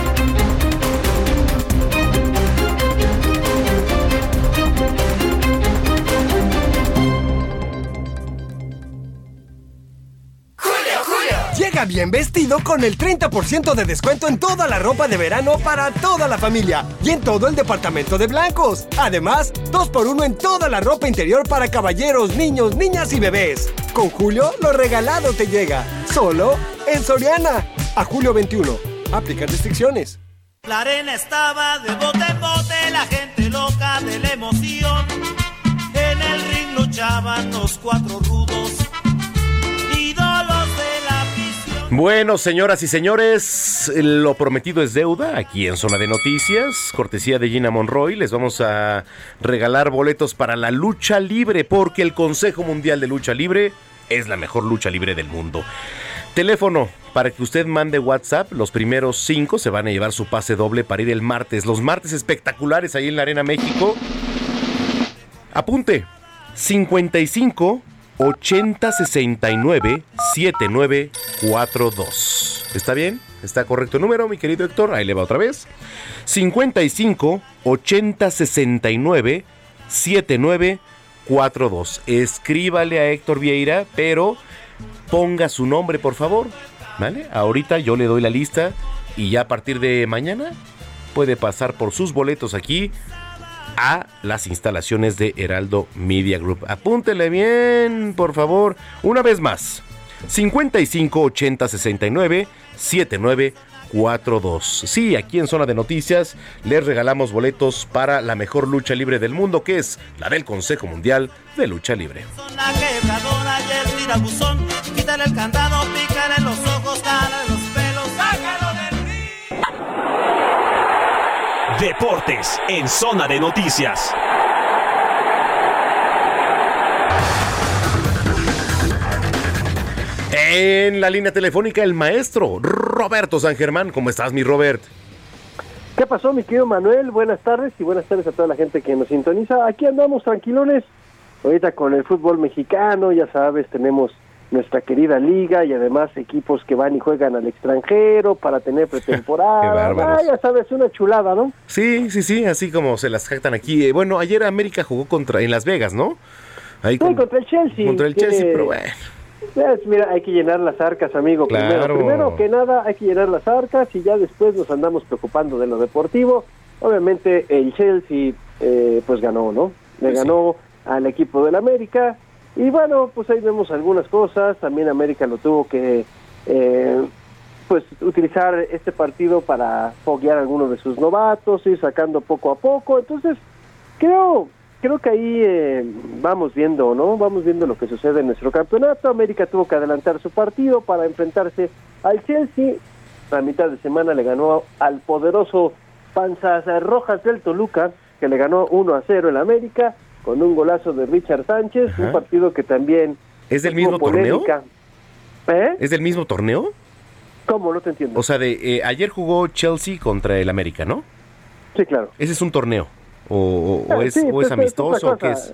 Bien vestido con el 30% de descuento en toda la ropa de verano para toda la familia y en todo el departamento de blancos. Además, 2x1 en toda la ropa interior para caballeros, niños, niñas y bebés. Con Julio, lo regalado te llega. Solo en Soriana. A julio 21. Aplican restricciones. La arena estaba de bote en bote, la gente loca de la emoción. En el ring luchaban los cuatro rudos, Bueno, señoras y señores, lo prometido es deuda aquí en Zona de Noticias. Cortesía de Gina Monroy, les vamos a regalar boletos para la lucha libre porque el Consejo Mundial de Lucha Libre es la mejor lucha libre del mundo. Teléfono para que usted mande WhatsApp. Los primeros cinco se van a llevar su pase doble para ir el martes. Los martes espectaculares ahí en la Arena México. Apunte. 55 80 69 7942. ¿Está bien? ¿Está correcto el número, mi querido Héctor? Ahí le va otra vez. 55 80 69 7942. Escríbale a Héctor Vieira, pero ponga su nombre, por favor. ¿Vale? Ahorita yo le doy la lista y ya a partir de mañana puede pasar por sus boletos aquí a las instalaciones de Heraldo Media Group. Apúntele bien, por favor. Una vez más. 55 80 69 7942. Sí, aquí en Zona de Noticias les regalamos boletos para la mejor lucha libre del mundo, que es la del Consejo Mundial de Lucha Libre. La quebradora el candado, los ojos, Deportes en Zona de Noticias. En la línea telefónica el maestro Roberto San Germán. ¿Cómo estás, mi Robert? ¿Qué pasó, mi querido Manuel? Buenas tardes y buenas tardes a toda la gente que nos sintoniza. Aquí andamos tranquilones, ahorita con el fútbol mexicano, ya sabes, tenemos nuestra querida liga y además equipos que van y juegan al extranjero para tener pretemporada. Ah, ya sabes, una chulada, ¿no? Sí, sí, sí, así como se las jactan aquí. Eh, Bueno, ayer América jugó contra en Las Vegas, ¿no? Ahí Sí, con- contra el Chelsea. contra el que- Chelsea, pero bueno. Pues, mira, hay que llenar las arcas, amigo. Primero, Claro. primero que nada, hay que llenar las arcas y ya después nos andamos preocupando de lo deportivo. Obviamente, el Chelsea, eh, pues ganó, ¿no? Le ganó al equipo del América. Y bueno, pues ahí vemos algunas cosas. También América lo tuvo que, eh, pues, utilizar este partido para foguear a algunos de sus novatos, ir sacando poco a poco. Entonces, creo creo que ahí eh, vamos viendo, ¿no? Vamos viendo lo que sucede en nuestro campeonato. América tuvo que adelantar su partido para enfrentarse al Chelsea. A mitad de semana le ganó al poderoso Panzas Rojas del Toluca, que le ganó 1 a 0 en América, con un golazo de Richard Sánchez, un partido que también... ¿Es del mismo torneo? ¿Eh? ¿Es del mismo torneo? ¿Cómo? No te entiendo. O sea, de eh, ayer jugó Chelsea contra el América, ¿no? Sí, claro. Ese es un torneo. ¿O, o- Ah, es, sí, o pues, es amistoso? ¿O qué es?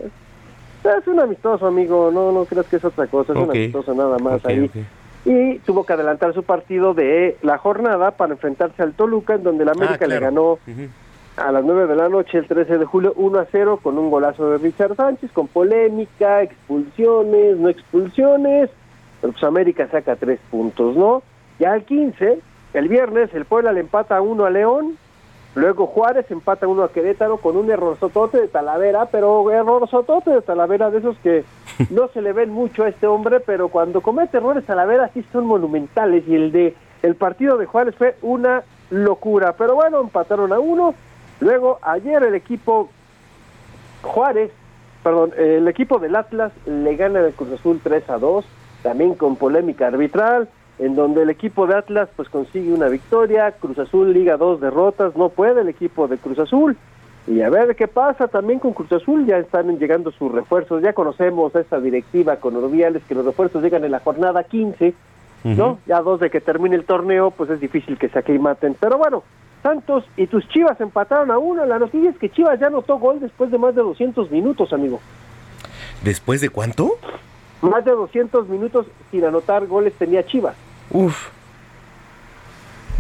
Es un amistoso, amigo. No, no creas que es otra cosa. Es un amistoso nada más ahí. Y tuvo que adelantar su partido de la jornada para enfrentarse al Toluca, en donde el América Ah, le claro. ganó a las 9 de la noche, el 13 de julio, 1 a 0, con un golazo de Richard Sánchez, con polémica, expulsiones, no expulsiones. Pero pues América saca tres puntos, ¿no? Ya al 15, el viernes, el Puebla le empata 1 a León. Luego Juárez empata 1 a Querétaro con un error sotote de Talavera, pero error sotote de Talavera de esos que no se le ven mucho a este hombre, pero cuando comete errores Talavera sí son monumentales y el de el partido de Juárez fue una locura. Pero bueno, empataron a uno. Luego ayer el equipo Juárez, perdón, el equipo del Atlas le gana al Cruz Azul 3 a 2, también con polémica arbitral, en donde el equipo de Atlas pues consigue una victoria, Cruz Azul liga dos derrotas, no puede el equipo de Cruz Azul. Y a ver qué pasa también con Cruz Azul, ya están llegando sus refuerzos, ya conocemos esta directiva con Ordiales que los refuerzos llegan en la jornada 15, ¿no? Ya dos de que termine el torneo, pues es difícil que se y maten. Pero bueno, Santos y tus Chivas empataron a uno. La noticia es que Chivas ya anotó gol después de más de 200 minutos, amigo. ¿Después de cuánto? Más de 200 minutos sin anotar goles tenía Chivas. Uf.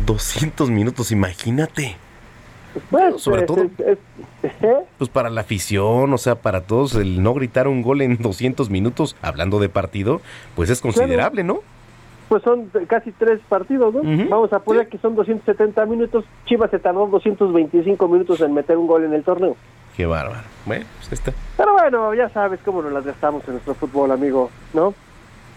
200 minutos, imagínate. Pues, Sobre todo- ¿eh? Pues para la afición, o sea, para todos, el no gritar un gol en 200 minutos, hablando de partido, pues es considerable, ¿no? Pues son casi tres partidos, ¿no? Vamos a poner que son 270 minutos. Chivas se tardó 225 minutos en meter un gol en el torneo. Qué bárbaro. Bueno, pues está. Pero bueno, ya sabes cómo nos las gastamos en nuestro fútbol, amigo, ¿no?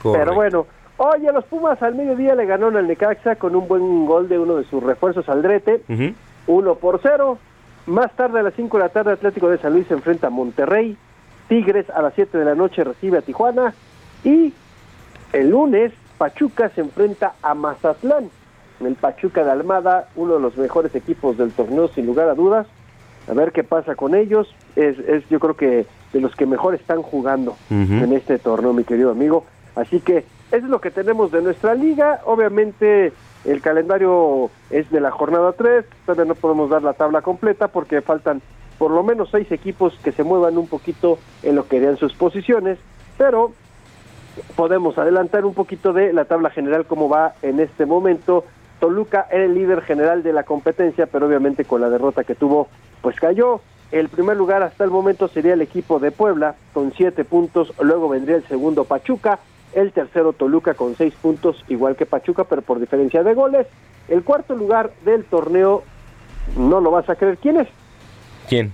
Pero bueno, oye, los Pumas al mediodía le ganaron al Necaxa con un buen gol de uno de sus refuerzos, Aldrete, Ujú. 1 por 0. Más tarde a las 5 de la tarde Atlético de San Luis se enfrenta a Monterrey. Tigres a las 7 de la noche recibe a Tijuana. Y el lunes Pachuca se enfrenta a Mazatlán. El Pachuca de Almada, uno de los mejores equipos del torneo sin lugar a dudas. A ver qué pasa con ellos. Es, es yo creo que de los que mejor están jugando en este torneo, mi querido amigo. Así que eso es lo que tenemos de nuestra liga. Obviamente el calendario es de la jornada 3. Todavía no podemos dar la tabla completa porque faltan por lo menos seis equipos que se muevan un poquito en lo que serían sus posiciones. Pero podemos adelantar un poquito de la tabla general cómo va en este momento. Toluca era el líder general de la competencia, pero obviamente con la derrota que tuvo, pues cayó. El primer lugar hasta el momento sería el equipo de Puebla con siete puntos, luego vendría el segundo Pachuca, el tercero Toluca con seis puntos, igual que Pachuca, pero por diferencia de goles. El cuarto lugar del torneo, no lo vas a creer, ¿quién es? ¿Quién?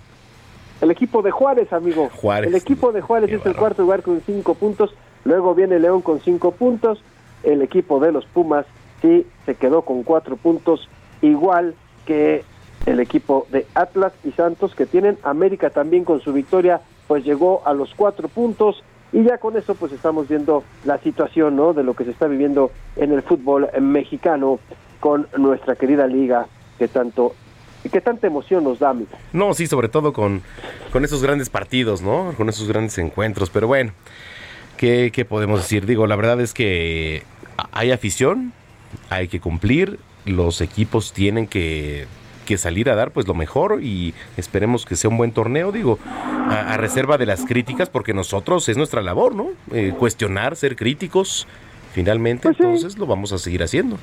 El equipo de Juárez, amigo. Juárez. El equipo de Juárez es el cuarto lugar con cinco puntos. Luego viene León con cinco puntos. El equipo de los Pumas sí se quedó con cuatro puntos, igual que el equipo de Atlas y Santos, que tienen América también con su victoria, pues llegó a los cuatro puntos. Y ya con eso, pues estamos viendo la situación, ¿no? De lo que se está viviendo en el fútbol mexicano con nuestra querida liga, que tanto, que tanta emoción nos da, amigo. No, sí, sobre todo con, con esos grandes partidos, ¿no? Con esos grandes encuentros. Pero bueno, ¿qué, qué podemos decir? Digo, la verdad es que hay afición, hay que cumplir, los equipos tienen que, que salir a dar pues lo mejor y esperemos que sea un buen torneo, digo, a, a reserva de las críticas, porque nosotros es nuestra labor, ¿no? Eh, cuestionar, ser críticos, finalmente, entonces lo vamos a seguir haciendo.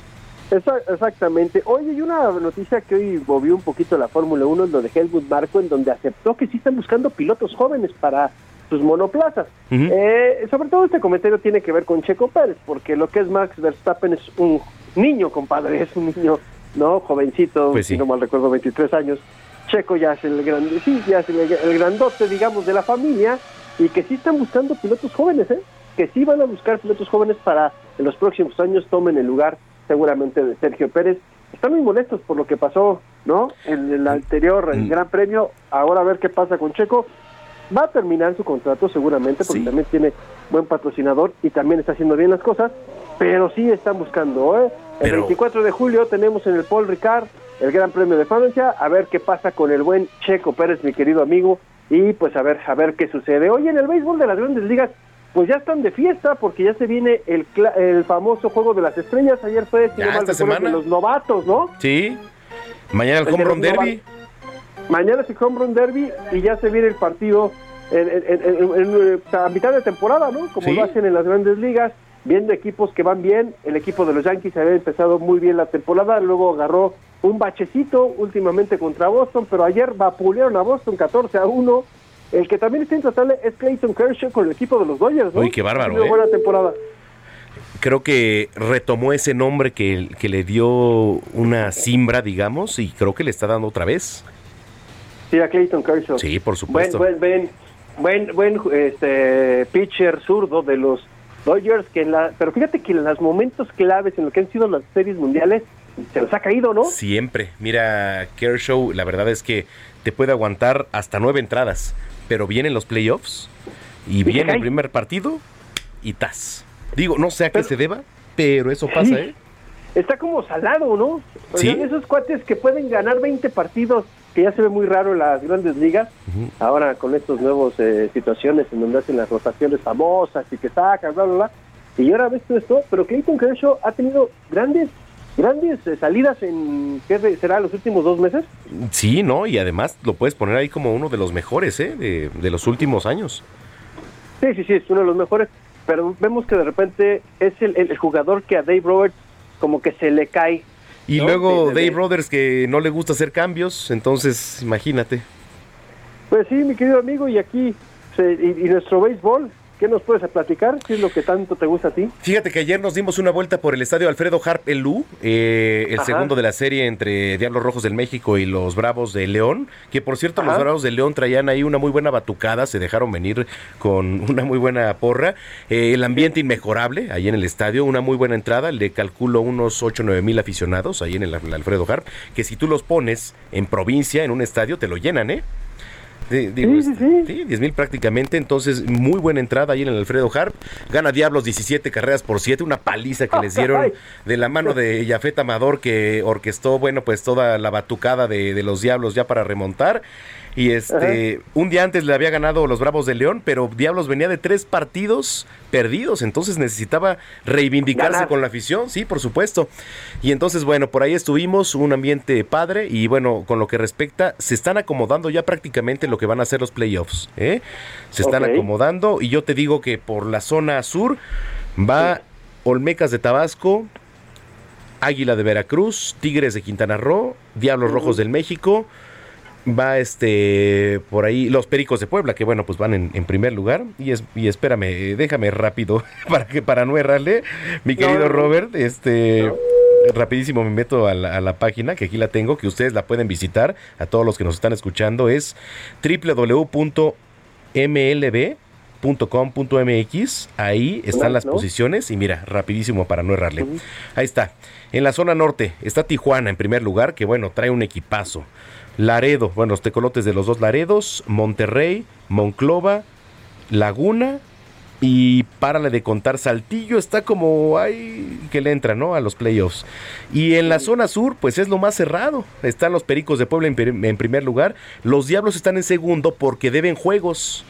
Exactamente. Oye, hay una noticia que hoy movió un poquito la Fórmula 1, lo de Helmut Marco, en donde aceptó que sí están buscando pilotos jóvenes para sus monoplazas. Eh, sobre todo este comentario tiene que ver con Checo Pérez, porque lo que es Max Verstappen es un niño, compadre, es un niño, ¿no? Jovencito, Pues sí. si no mal recuerdo, 23 años. Checo ya es el grande, sí, ya es el, el grandote, digamos, de la familia, y que sí están buscando pilotos jóvenes, ¿eh? Que sí van a buscar pilotos jóvenes para en los próximos años tomen el lugar seguramente de Sergio Pérez. Están muy molestos por lo que pasó, ¿no? En el anterior el Gran Premio. Ahora a ver qué pasa con Checo. Va a terminar su contrato seguramente porque también tiene buen patrocinador y también está haciendo bien las cosas, pero sí están buscando. ¿eh? El Pero- 24 de julio tenemos en el Paul Ricard el Gran Premio de Francia, a ver qué pasa con el buen Checo Pérez, mi querido amigo, y pues a ver, a ver qué sucede. Hoy en el béisbol de las grandes ligas, pues ya están de fiesta porque ya se viene el, cla- el famoso Juego de las Estrellas. Ayer fue, si Ya, esta semana. de los novatos, ¿no? Sí, mañana el El home run derby. Mañana es el Home Run Derby y ya se viene el partido en, sea, a mitad de temporada, ¿no? Como Sí. lo hacen en las grandes ligas, viendo equipos que van bien. El equipo de los Yankees había empezado muy bien la temporada, luego agarró un bachecito últimamente contra Boston, pero ayer vapulearon a Boston 14 a 1. El que también está intratable es Clayton Kershaw con el equipo de los Dodgers, ¿no? Uy, qué bárbaro, tenido ¿eh? buena temporada. Creo que retomó ese nombre que, que le dio una simbra, digamos, y creo que le está dando otra vez. Sí, a Clayton Kershaw. Sí, por supuesto. buen, buen, buen, buen este, pitcher zurdo de los Dodgers, que en la, pero fíjate que en los momentos claves en lo que han sido las series mundiales, se los ha caído, ¿no? Siempre. Mira, Kershaw, la verdad es que te puede aguantar hasta nueve entradas, pero vienen los playoffs y viene el primer partido y tas. Digo, no sé a qué se deba, pero eso pasa, Sí. ¿eh? Está como salado, ¿no? Sí. esos cuates que pueden ganar 20 partidos, que ya se ve muy raro en las grandes ligas, ahora con estas nuevas eh, situaciones en donde hacen las rotaciones famosas y que sacan, bla, bla, bla. Y ahora ves todo esto, pero Clayton Kershaw ha tenido grandes, grandes eh, salidas en, ¿qué será, los últimos dos meses? Sí, ¿no? Y además lo puedes poner ahí como uno de los mejores, ¿eh? De, de los últimos años. Sí, sí, sí, es uno de los mejores. Pero vemos que de repente es el, el- el jugador que a Dave Roberts como que se le cae. Y ¿no? luego Dave Brothers que no le gusta hacer cambios, entonces imagínate. Pues sí, mi querido amigo, y aquí, y, y nuestro béisbol, ¿qué nos puedes platicar? ¿Qué es lo que tanto te gusta a ti? Fíjate que ayer nos dimos una vuelta por el estadio Alfredo Harp Elú, eh, el Ajá. segundo de la serie entre Diablos Rojos del México y los Bravos de León, que por cierto los. Bravos de León traían ahí una muy buena batucada, se dejaron venir con una muy buena porra, Eh, el ambiente inmejorable ahí en el estadio, una muy buena entrada, le calculo unos 8 9 mil aficionados ahí en el, el Alfredo Harp, que si tú los pones en provincia, en un estadio, te lo llenan, ¿eh? Sí, digo, Sí, este, sí, 10 mil prácticamente, entonces muy buena entrada ahí en el Alfredo Harp. Gana Diablos 17 carreras por 7, una paliza que les dieron de la mano de Jafet Amador que orquestó, bueno, pues toda la batucada de, de los Diablos ya para remontar. Y este, un día antes le había ganado los Bravos de León, pero Diablos venía de tres partidos perdidos, entonces necesitaba reivindicarse Ganar. con la afición, sí, por supuesto. Y entonces, bueno, por ahí estuvimos, un ambiente padre y bueno, con lo que respecta, se están acomodando ya prácticamente lo que van a ser los playoffs, ¿eh? Se están acomodando y yo te digo que por la zona sur va Olmecas de Tabasco, Águila de Veracruz, Tigres de Quintana Roo, Diablos Rojos del México, va este por ahí los Pericos de Puebla, que bueno, pues van en, en primer lugar. Y, es, y espérame, déjame rápido para que para no errarle, mi querido no, no. Robert, este rapidísimo me meto a la, a la página, que aquí la tengo, que ustedes la pueden visitar, a todos los que nos están escuchando, es www.mlb.com.mx, ahí están las ¿no? posiciones y mira, rapidísimo para no errarle. Ahí está. En la zona norte está Tijuana en primer lugar, que bueno, trae un equipazo. Laredo, bueno, los tecolotes de los dos Laredos, Monterrey, Monclova, Laguna y párale de contar, Saltillo está como ay que le entra, ¿no? A los playoffs. Y en la zona sur, pues es lo más cerrado. Están los Pericos de Puebla en primer lugar. Los Diablos están en segundo porque deben juegos.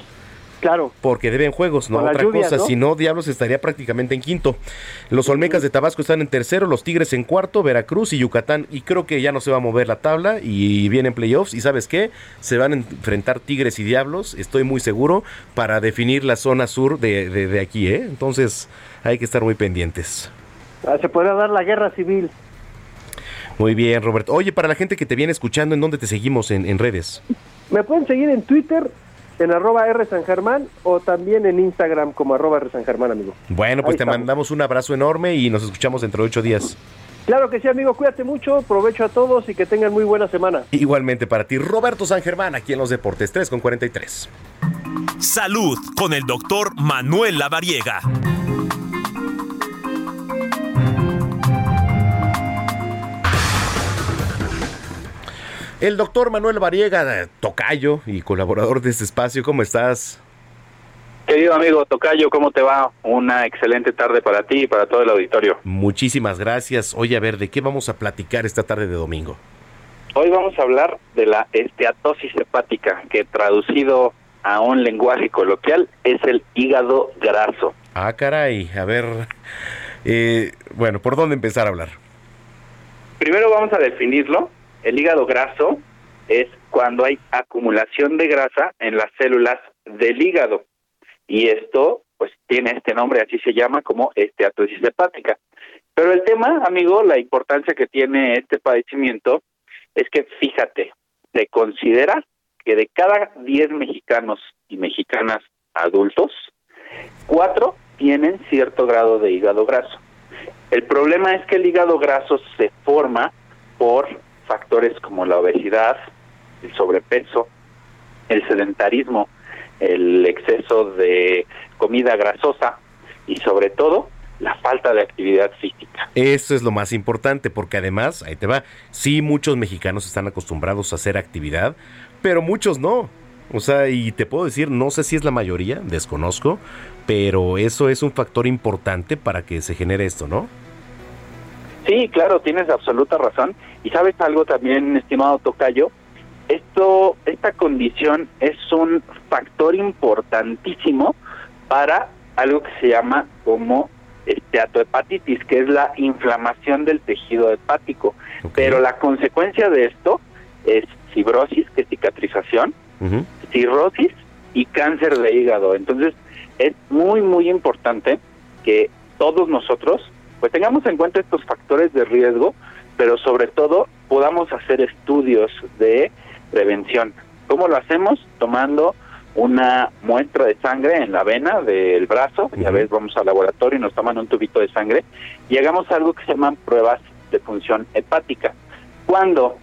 Claro. Porque deben juegos, no otra lluvias, cosa. ¿no? Si no, Diablos estaría prácticamente en quinto. Los Olmecas de Tabasco están en tercero, los Tigres en cuarto, Veracruz y Yucatán. Y creo que ya no se va a mover la tabla y vienen playoffs. Y sabes qué? Se van a enfrentar Tigres y Diablos, estoy muy seguro, para definir la zona sur de, de- de aquí, ¿eh? Entonces hay que estar muy pendientes. Ah, Se podrá dar la guerra civil. Muy bien, Roberto. Oye, para la gente que te viene escuchando, ¿en dónde te seguimos en, en redes? Me pueden seguir en Twitter, en arroba R San Germán, o también en Instagram como arroba R San Germán, amigo. Bueno, pues Ahí te estamos. mandamos un abrazo enorme y nos escuchamos dentro de ocho días. Claro que sí, amigo, cuídate mucho, provecho a todos y que tengan muy buena semana. Igualmente para ti, Roberto San Germán, aquí en Los Deportes 3 con 43. Salud con el doctor Manuel Lavariega. El doctor Manuel Variega, tocayo y colaborador de este espacio, ¿cómo estás? Querido amigo Tocayo, ¿cómo te va? Una excelente tarde para ti y para todo el auditorio. Muchísimas gracias. Oye, a ver, ¿de qué vamos a platicar esta tarde de domingo? Hoy vamos a hablar de la esteatosis hepática, que traducido a un lenguaje coloquial es el hígado graso. Ah, caray, a ver, eh, bueno, ¿por dónde empezar a hablar? Primero vamos a definirlo. El hígado graso es cuando hay acumulación de grasa en las células del hígado. Y esto, pues, tiene este nombre, así se llama como esteatosis hepática. Pero el tema, amigo, la importancia que tiene este padecimiento es que, fíjate, se considera que de cada 10 mexicanos y mexicanas adultos, cuatro tienen cierto grado de hígado graso. El problema es que el hígado graso se forma por factores como la obesidad, el sobrepeso, el sedentarismo, el exceso de comida grasosa y sobre todo la falta de actividad física. Eso es lo más importante, porque además, ahí te va, sí muchos mexicanos están acostumbrados a hacer actividad, pero muchos no. O sea, y te puedo decir, no sé si es la mayoría, desconozco, pero eso es un factor importante para que se genere esto, ¿no? Sí, claro, tienes absoluta razón. Y sabes algo también, estimado Tocayo, esto, esta condición es un factor importantísimo para algo que se llama como esteatohepatitis, que es la inflamación del tejido hepático. Pero la consecuencia de esto es fibrosis, que es cicatrización, cirrosis y cáncer de hígado. Entonces, es muy, muy importante que todos nosotros pues tengamos en cuenta estos factores de riesgo, pero sobre todo podamos hacer estudios de prevención. ¿Cómo lo hacemos? Tomando una muestra de sangre en la vena del brazo, ya ves, vamos al laboratorio y nos toman un tubito de sangre y hagamos algo que se llaman pruebas de función hepática. Cuando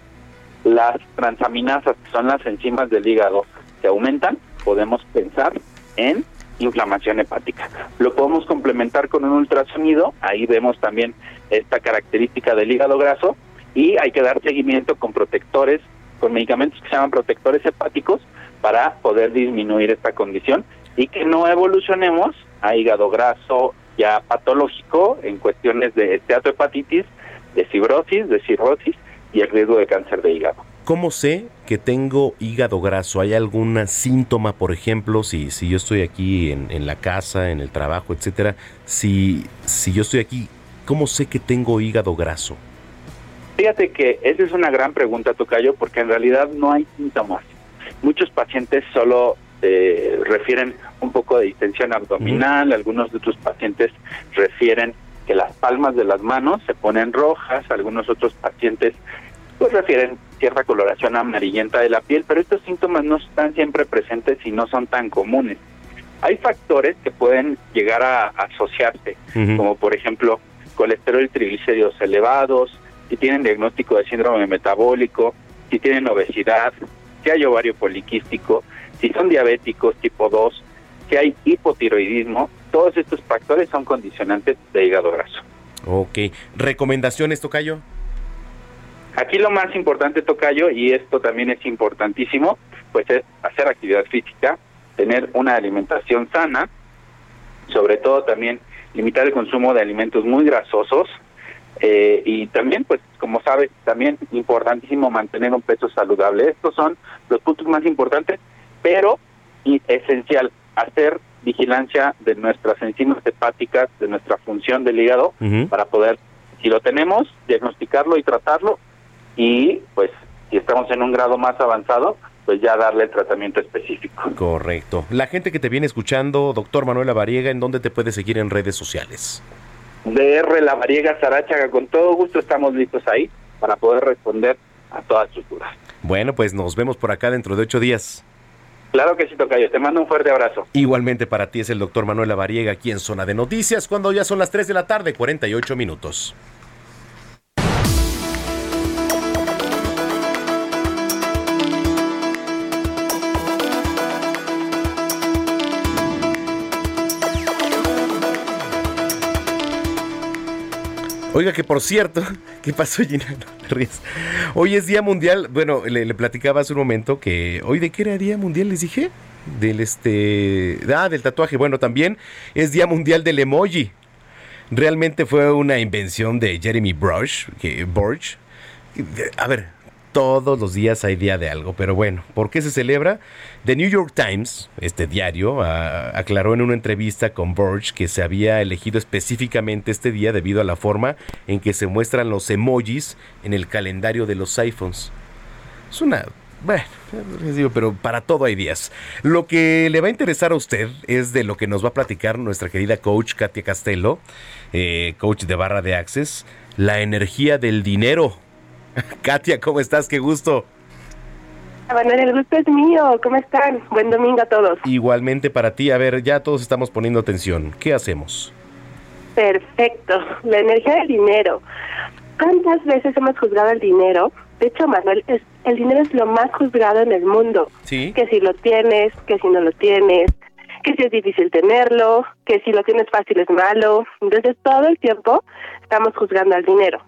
las transaminasas, que son las enzimas del hígado, se aumentan, podemos pensar en inflamación hepática. Lo podemos complementar con un ultrasonido, ahí vemos también esta característica del hígado graso y hay que dar seguimiento con protectores, con medicamentos que se llaman protectores hepáticos para poder disminuir esta condición y que no evolucionemos a hígado graso ya patológico en cuestiones de esteatohepatitis, de fibrosis, de cirrosis y el riesgo de cáncer de hígado. ¿Cómo sé que tengo hígado graso? ¿Hay algún síntoma, por ejemplo, si, si yo estoy aquí en, en la casa, en el trabajo, etcétera? Si, si yo estoy aquí, ¿cómo sé que tengo hígado graso? Fíjate que esa es una gran pregunta, Tocayo, porque en realidad no hay síntomas. Muchos pacientes solo eh, refieren un poco de distensión abdominal, algunos de otros pacientes refieren que las palmas de las manos se ponen rojas, algunos otros pacientes pues refieren cierta coloración amarillenta de la piel, pero estos síntomas no están siempre presentes y no son tan comunes. Hay factores que pueden llegar a asociarse, como por ejemplo colesterol y triglicéridos elevados, si tienen diagnóstico de síndrome metabólico, si tienen obesidad, si hay ovario poliquístico, si son diabéticos tipo 2, si hay hipotiroidismo, todos estos factores son condicionantes de hígado graso. Ok. ¿Recomendaciones, Tocayo? Aquí lo más importante, Tocayo, y esto también es importantísimo, pues es hacer actividad física, tener una alimentación sana, sobre todo también limitar el consumo de alimentos muy grasosos eh, y también, pues como sabes, también importantísimo mantener un peso saludable. Estos son los puntos más importantes, pero y esencial, hacer vigilancia de nuestras enzimas hepáticas, de nuestra función del hígado, para poder, si lo tenemos, diagnosticarlo y tratarlo y pues si estamos en un grado más avanzado, pues ya darle el tratamiento específico. Correcto. La gente que te viene escuchando, doctor Manuela Variega, ¿en dónde te puede seguir en redes sociales? DR La Variega Sarachaga, con todo gusto estamos listos ahí para poder responder a todas sus dudas. Bueno, pues nos vemos por acá dentro de ocho días. Claro que sí, Tocayo, te mando un fuerte abrazo. Igualmente para ti es el doctor Manuela Variega aquí en Zona de Noticias cuando ya son las 3 de la tarde, 48 minutos. Oiga, que por cierto, ¿qué pasó, Gina? No te rías. Hoy es Día Mundial. Bueno, le, le platicaba hace un momento que hoy de qué era Día Mundial, les dije. Del este. Ah, del tatuaje. Bueno, también es Día Mundial del Emoji. Realmente fue una invención de Jeremy Brush, que Borch. A ver, todos los días hay día de algo, pero bueno, ¿por qué se celebra? The New York Times, este diario, a- aclaró en una entrevista con Burge que se había elegido específicamente este día debido a la forma en que se muestran los emojis en el calendario de los iPhones. Es una... Bueno, digo, pero para todo hay días. Lo que le va a interesar a usted es de lo que nos va a platicar nuestra querida coach Katia Castelo, eh, coach de barra de Access, la energía del dinero. Katia, ¿cómo estás? Qué gusto. Manuel, el gusto es mío. ¿Cómo están? Buen domingo a todos. Igualmente para ti, a ver, ya todos estamos poniendo atención. ¿Qué hacemos? Perfecto. La energía del dinero. ¿Cuántas veces hemos juzgado el dinero? De hecho, Manuel, es, el dinero es lo más juzgado en el mundo. Sí. Que si lo tienes, que si no lo tienes, que si es difícil tenerlo, que si lo tienes fácil es malo. Entonces, todo el tiempo estamos juzgando al dinero.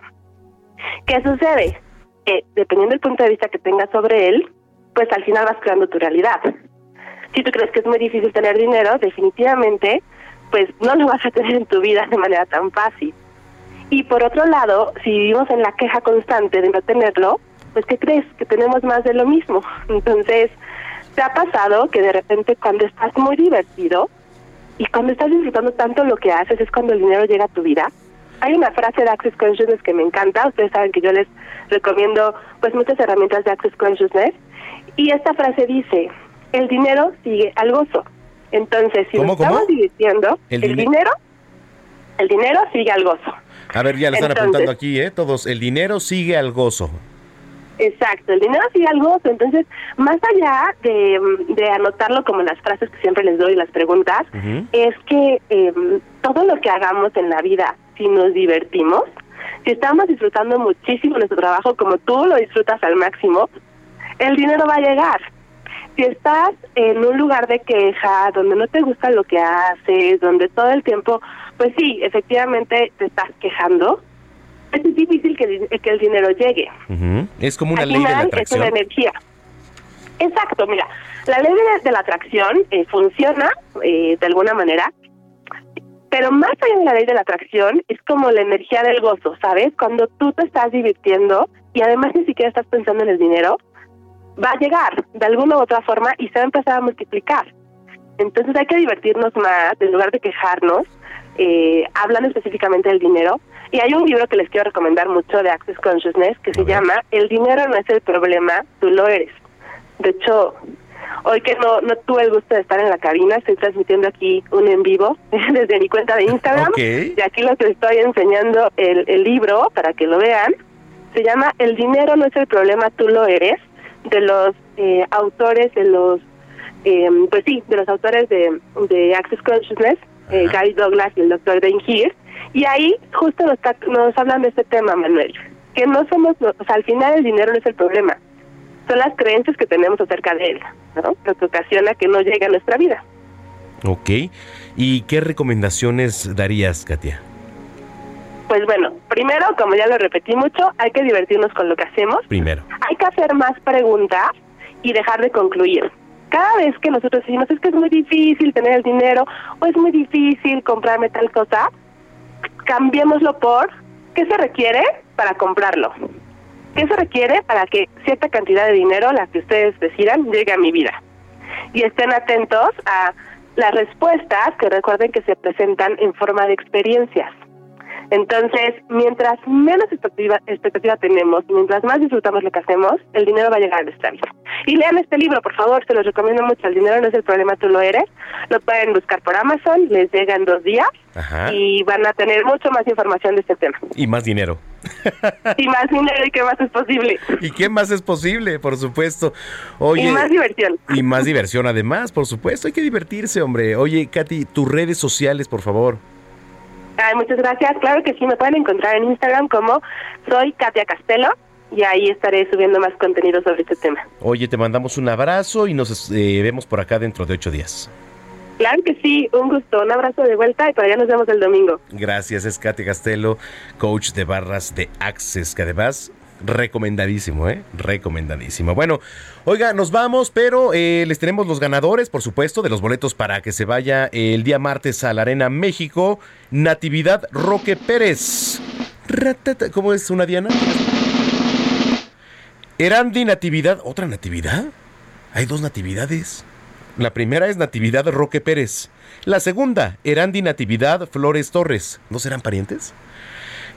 ¿Qué sucede? Que dependiendo del punto de vista que tengas sobre él, pues al final vas creando tu realidad. Si tú crees que es muy difícil tener dinero, definitivamente, pues no lo vas a tener en tu vida de manera tan fácil. Y por otro lado, si vivimos en la queja constante de no tenerlo, pues ¿qué crees? Que tenemos más de lo mismo. Entonces, ¿te ha pasado que de repente cuando estás muy divertido y cuando estás disfrutando tanto lo que haces es cuando el dinero llega a tu vida? Hay una frase de Access Consciousness que me encanta. Ustedes saben que yo les recomiendo pues muchas herramientas de Access Consciousness. Y esta frase dice, el dinero sigue al gozo. Entonces, si ¿Cómo, nos cómo? estamos divirtiendo, El el, dine- dinero, el dinero sigue al gozo. A ver, ya le están Entonces- apuntando aquí, ¿eh? Todos. El dinero sigue al gozo. Exacto, el dinero sigue al gozo. Entonces, más allá de, de anotarlo como las frases que siempre les doy, las preguntas, es que eh, todo lo que hagamos en la vida, si nos divertimos, si estamos disfrutando muchísimo nuestro trabajo como tú lo disfrutas al máximo, el dinero va a llegar. Si estás en un lugar de queja, donde no te gusta lo que haces, donde todo el tiempo, pues sí, efectivamente te estás quejando, es difícil que, el- que el dinero llegue. Es como una Al ley de la final, Es una atracción. energía. Exacto, mira, la ley de, de la atracción eh, funciona eh, de alguna manera, pero más allá de la ley de la atracción es como la energía del gozo, ¿sabes? Cuando tú te estás divirtiendo y además ni siquiera estás pensando en el dinero, va a llegar de alguna u otra forma y se va a empezar a multiplicar. Entonces hay que divertirnos más, en lugar de quejarnos, eh, hablando específicamente del dinero. Y hay un libro que les quiero recomendar mucho de Access Consciousness que se llama El dinero no es el problema, tú lo eres. De hecho, hoy que no, no tuve el gusto de estar en la cabina, estoy transmitiendo aquí un en vivo desde mi cuenta de Instagram. Y aquí les estoy enseñando el, el libro para que lo vean. Se llama El dinero no es el problema, tú lo eres, de los eh, autores, de los, eh, pues sí, de los autores de, de Access Consciousness, eh, Gary Douglas y el doctor Dan Heer. Y ahí justo nos, nos hablan de este tema, Manuel, que no somos, o sea, al final el dinero no es el problema, son las creencias que tenemos acerca de él, ¿no? Lo que ocasiona que no llegue a nuestra vida. Ok. ¿Y qué recomendaciones darías, Katia? Pues bueno, primero, como ya lo repetí mucho, hay que divertirnos con lo que hacemos. Primero. Hay que hacer más preguntas y dejar de concluir. Cada vez que nosotros decimos es que es muy difícil tener el dinero o es muy difícil comprarme tal cosa, cambiémoslo por ¿qué se requiere para comprarlo? ¿Qué se requiere para que cierta cantidad de dinero, la que ustedes decidan, llegue a mi vida? Y estén atentos a las respuestas, que recuerden que se presentan en forma de experiencias. Entonces, mientras menos expectativa, expectativa tenemos, mientras más disfrutamos lo que hacemos, el dinero va a llegar a nuestra vida. Y lean este libro, por favor, se los recomiendo mucho. El dinero no es el problema, tú lo eres. Lo pueden buscar por Amazon, les llega en dos días Ajá. y van a tener mucho más información de este tema. Y más dinero. Y más dinero y qué más es posible. ¿Y qué más es posible? Por supuesto. Oye, y más diversión. Y más diversión además, por supuesto. Hay que divertirse, hombre. Oye, Katy, tus redes sociales, por favor. Ay, muchas gracias. Claro que sí, me pueden encontrar en Instagram como soy Katia Castelo y ahí estaré subiendo más contenido sobre este tema. Oye, te mandamos un abrazo y nos eh, vemos por acá dentro de ocho días. Claro que sí, un gusto, un abrazo de vuelta y por allá nos vemos el domingo. Gracias, es Katy Castelo, coach de barras de Access, que además recomendadísimo, ¿eh? Recomendadísimo. Bueno, oiga, nos vamos, pero eh, les tenemos los ganadores, por supuesto, de los boletos para que se vaya el día martes a la Arena México. Natividad Roque Pérez. ¿Cómo es una Diana? Erandi Natividad. ¿Otra Natividad? Hay dos Natividades. La primera es Natividad Roque Pérez. La segunda, Erandi Natividad Flores Torres. ¿No serán parientes?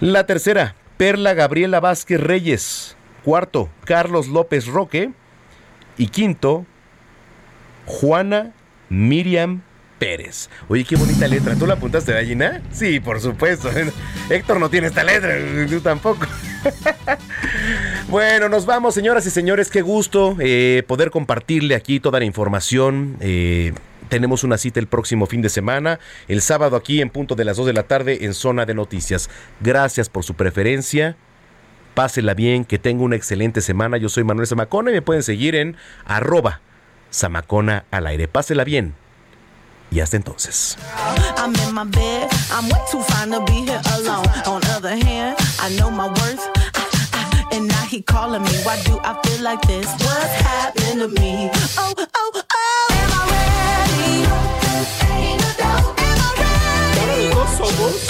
La tercera, Perla Gabriela Vázquez Reyes. Cuarto, Carlos López Roque. Y quinto, Juana Miriam Pérez. Oye, qué bonita letra. ¿Tú la apuntaste, gallina? Sí, por supuesto. Héctor no tiene esta letra, tú tampoco. bueno, nos vamos, señoras y señores. Qué gusto eh, poder compartirle aquí toda la información. Eh, tenemos una cita el próximo fin de semana, el sábado aquí en punto de las 2 de la tarde en Zona de Noticias. Gracias por su preferencia. Pásela bien, que tenga una excelente semana. Yo soy Manuel Zamacona y me pueden seguir en arroba Zamacona al aire. Pásela bien. Y hasta entonces. I'm in my bed. I'm way too fine to be here alone. On other hand, I know my worth. ah, ah, And now he calling me. Why do I feel like this? What's happening to me? Oh, oh, oh. Am I ready? Ain't no doubt. Am I ready? somos